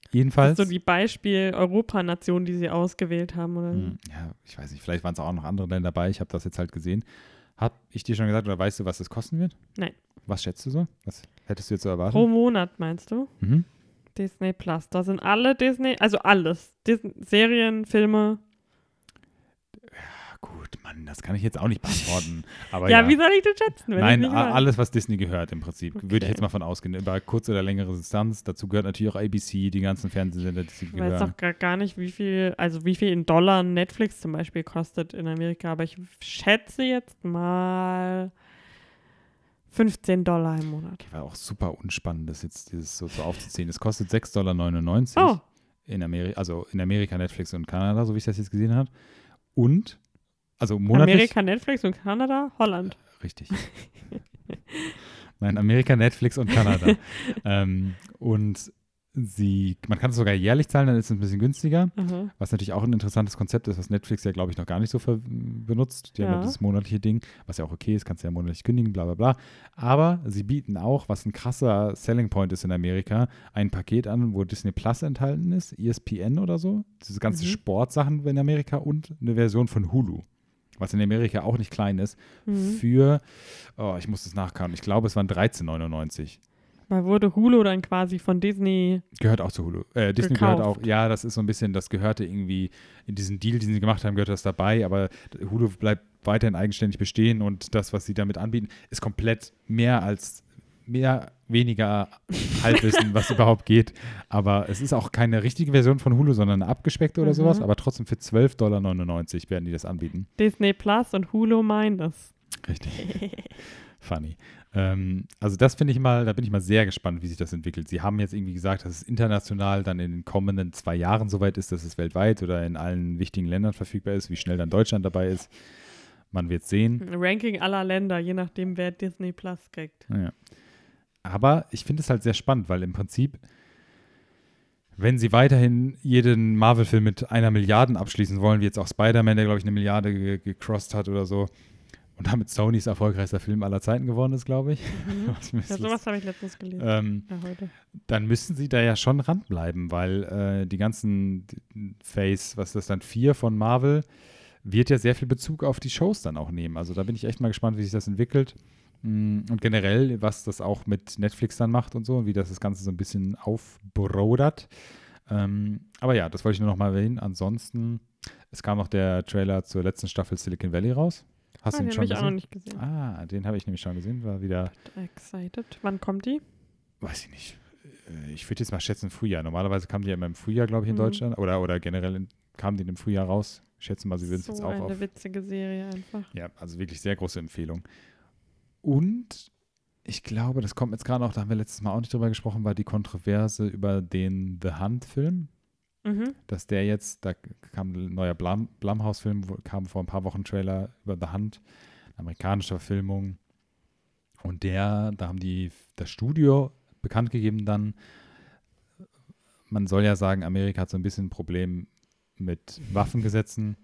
das Jedenfalls. ist so die Beispiel-Europanation, die sie ausgewählt haben. Oder? Hm, Ja, ich weiß nicht, vielleicht waren es auch noch andere Länder dabei. Ich habe das jetzt halt gesehen. Hab ich dir schon gesagt oder weißt du, was das kosten wird? Nein. Was schätzt du so? Was hättest du jetzt so erwartet? Pro Monat meinst du? Mhm. Disney Plus. Da sind alle Disney, also alles. Disney Serien, Filme. Gut, Mann, das kann ich jetzt auch nicht beantworten. [LAUGHS] Aber ja, ja, wie soll ich das schätzen? Wenn Nein, alles, was Disney gehört im Prinzip. Würde ich Okay. jetzt mal von ausgehen. Über kurze oder längere Distanz. Dazu gehört natürlich auch ABC, die ganzen Fernsehsender, die sie Ich weiß doch gar, gar nicht, wie viel, also wie viel in Dollar Netflix zum Beispiel kostet in Amerika, aber ich schätze jetzt mal 15 Dollar im Monat. War auch super unspannend, das jetzt dieses so, so aufzuziehen. Es kostet 6,99 Dollar. Oh, in Amerika, also in Amerika, Netflix und Kanada, so wie ich das jetzt gesehen habe. Und, also monatlich. Amerika, Netflix und Kanada, Holland. Richtig. Nein, Amerika, Netflix und Kanada. [LAUGHS] ähm, und sie, man kann es sogar jährlich zahlen, dann ist es ein bisschen günstiger. Aha. Was natürlich auch ein interessantes Konzept ist, was Netflix ja, glaube ich, noch gar nicht so benutzt. Die haben ja Ja. dieses monatliche Ding, was ja auch okay ist, kannst du ja monatlich kündigen, bla bla bla. Aber sie bieten auch, was ein krasser Selling Point ist in Amerika, ein Paket an, wo Disney Plus enthalten ist, ESPN oder so. Diese ganzen Mhm. Sportsachen in Amerika und eine Version von Hulu. Was in Amerika auch nicht klein ist, Mhm. für, oh, ich muss das nachkauen, ich glaube, es waren 13,99. Weil wurde Hulu dann quasi von Disney. Gehört auch zu Hulu. Äh, Disney gehört auch, Gekauft. ja, das ist so ein bisschen, das gehörte irgendwie in diesen Deal, den sie gemacht haben, gehört das dabei, aber Hulu bleibt weiterhin eigenständig bestehen und das, was sie damit anbieten, ist komplett mehr als mehr, weniger Halbwissen, was [LAUGHS] überhaupt geht. Aber es ist auch keine richtige Version von Hulu, sondern eine abgespeckte oder Mhm. sowas, aber trotzdem für 12,99 Dollar werden die das anbieten. Disney Plus und Hulu meinen das. Richtig. [LAUGHS] Funny. Ähm, also das finde ich mal, da bin ich mal sehr gespannt, wie sich das entwickelt. Sie haben jetzt irgendwie gesagt, dass es international dann in den kommenden zwei Jahren soweit ist, dass es weltweit oder in allen wichtigen Ländern verfügbar ist, wie schnell dann Deutschland dabei ist. Man wird sehen. Ranking aller Länder, je nachdem, wer Disney Plus kriegt. Ja. Aber ich finde es halt sehr spannend, weil im Prinzip, wenn sie weiterhin jeden Marvel-Film mit einer Milliarde abschließen wollen, wie jetzt auch Spider-Man, der glaube ich eine Milliarde ge gecrossed hat oder so, und damit Sonys erfolgreichster Film aller Zeiten geworden ist, glaube ich. [LAUGHS] Was mir Ja, sowas habe ich letztens gelesen. ähm, ja, dann müssen sie da ja schon ranbleiben, weil äh, die ganzen Phase, was ist das dann, vier von Marvel, wird ja sehr viel Bezug auf die Shows dann auch nehmen. Also da bin ich echt mal gespannt, wie sich das entwickelt. Mm, Und generell, was das auch mit Netflix dann macht und so, wie das das Ganze so ein bisschen aufbrodert. Ähm, aber ja, das wollte ich nur noch mal erwähnen. Ansonsten, es kam noch der Trailer zur letzten Staffel Silicon Valley raus. Hast ah, du ihn den schon habe ich auch noch gesehen? nicht gesehen. Ah, den habe ich nämlich schon gesehen. War wieder, Excited. Wann kommt die? weiß ich nicht. Äh, Ich würde jetzt mal schätzen, Frühjahr. Normalerweise kam die ja immer im Frühjahr, glaube ich, in Mhm. Deutschland. Oder, oder generell in, kam die im Frühjahr raus. Ich schätze mal, sie würden es so jetzt auch eine auf. witzige Serie einfach. Ja, also wirklich sehr große Empfehlung. Und ich glaube, das kommt jetzt gerade auch, da haben wir letztes Mal auch nicht drüber gesprochen, war die Kontroverse über den The Hunt-Film, Mhm. dass der jetzt, da kam ein neuer Blum, Blumhouse-Film, kam vor ein paar Wochen Trailer über The Hunt, eine amerikanische Verfilmung. Und der, da haben die das Studio bekannt gegeben dann, man soll ja sagen, Amerika hat so ein bisschen ein Problem mit Waffengesetzen.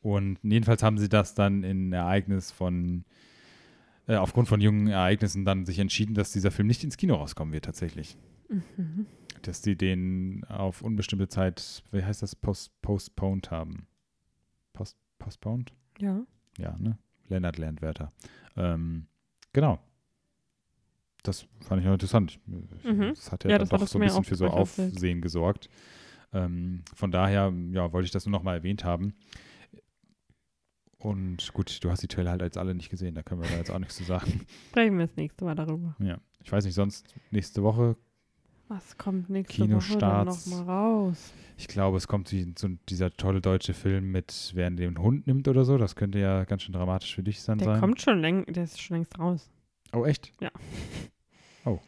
Und jedenfalls haben sie das dann in Ereignis von, äh, aufgrund von jungen Ereignissen dann sich entschieden, dass dieser Film nicht ins Kino rauskommen wird tatsächlich. Mhm. Dass die den auf unbestimmte Zeit, wie heißt das, post, postponed haben. Post, postponed? Ja. Ja, ne? Lennart Lerntwerter. Ähm, genau. Das fand ich noch interessant. Mhm. Das hat ja, Ja, dann doch so ein bisschen für so. Aufsehen gesorgt. Ähm, von daher, ja, wollte ich das nur noch mal erwähnt haben. Und gut, du hast die Trailer halt jetzt alle nicht gesehen, da können wir da jetzt auch nichts zu sagen. [LAUGHS] Sprechen wir das nächste Mal darüber. Ja. Ich weiß nicht, sonst nächste Woche, Was kommt nächste Woche Kinostarts. nochmal raus? ich glaube, es kommt wie so dieser tolle deutsche Film mit, wer den Hund nimmt oder so. Das könnte ja ganz schön dramatisch für dich dann Der sein. kommt schon längst, der ist schon längst raus. Oh, echt? Ja. Oh,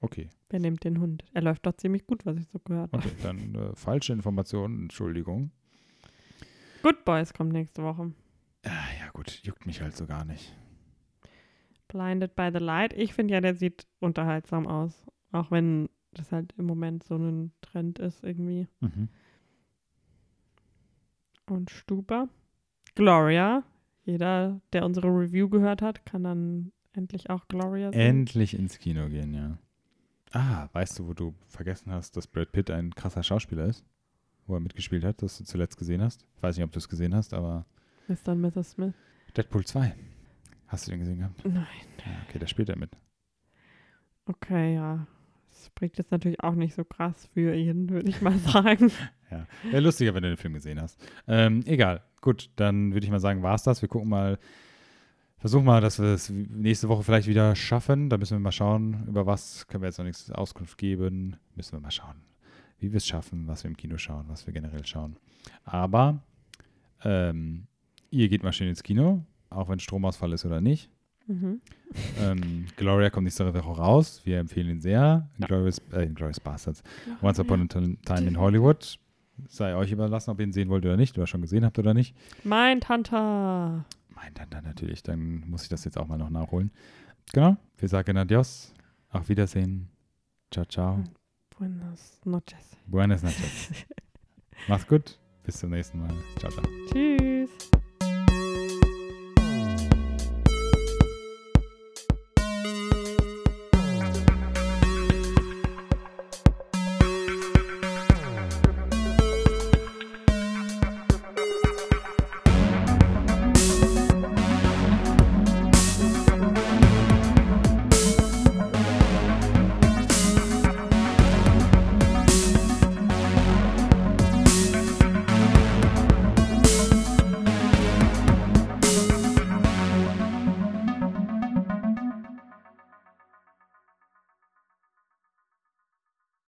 okay. Wer nimmt den Hund? Er läuft doch ziemlich gut, was ich so gehört habe. Okay, dann äh, falsche Informationen, Entschuldigung. Good Boys kommt nächste Woche. Gut, juckt mich halt so gar nicht. Blinded by the Light. Ich finde ja, der sieht unterhaltsam aus. Auch wenn das halt im Moment so ein Trend ist irgendwie. Mhm. Und Stuber. Gloria. Jeder, der unsere Review gehört hat, kann dann endlich auch Gloria sehen. Endlich ins Kino gehen, ja. Ah, weißt du, wo du vergessen hast, dass Brad Pitt ein krasser Schauspieler ist? Wo er mitgespielt hat, das du zuletzt gesehen hast? Ich weiß nicht, ob du es gesehen hast, aber Mr. und Mrs. Smith. Deadpool 2. Hast du den gesehen gehabt? Nein. Ja, okay, da spielt er mit. Okay, ja. Das spricht jetzt natürlich auch nicht so krass für ihn, würde ich mal [LAUGHS] sagen. Ja, wäre lustiger, wenn du den Film gesehen hast. Ähm, egal. Gut, dann würde ich mal sagen, war es das. Wir gucken mal, versuchen mal, dass wir es nächste Woche vielleicht wieder schaffen. Da müssen wir mal schauen, über was können wir jetzt noch nichts Auskunft geben. Müssen wir mal schauen, wie wir es schaffen, was wir im Kino schauen, was wir generell schauen. Aber ähm, ihr geht mal schön ins Kino, auch wenn Stromausfall ist oder nicht. Mhm. Ähm, Gloria kommt nächste Woche raus. Wir empfehlen ihn sehr. Ja. Glorious, äh, Glorious Bastards. Once Upon a Time in Hollywood. Sei euch überlassen, ob ihr ihn sehen wollt oder nicht, oder schon gesehen habt oder nicht. Mein Tante. Mein dann natürlich, dann muss ich das jetzt auch mal noch nachholen. Genau, wir sagen Adios, auf Wiedersehen, ciao, ciao, Buenas noches. buenas noches. [LAUGHS] Macht's gut, bis zum nächsten Mal, ciao, ciao. Tschüss.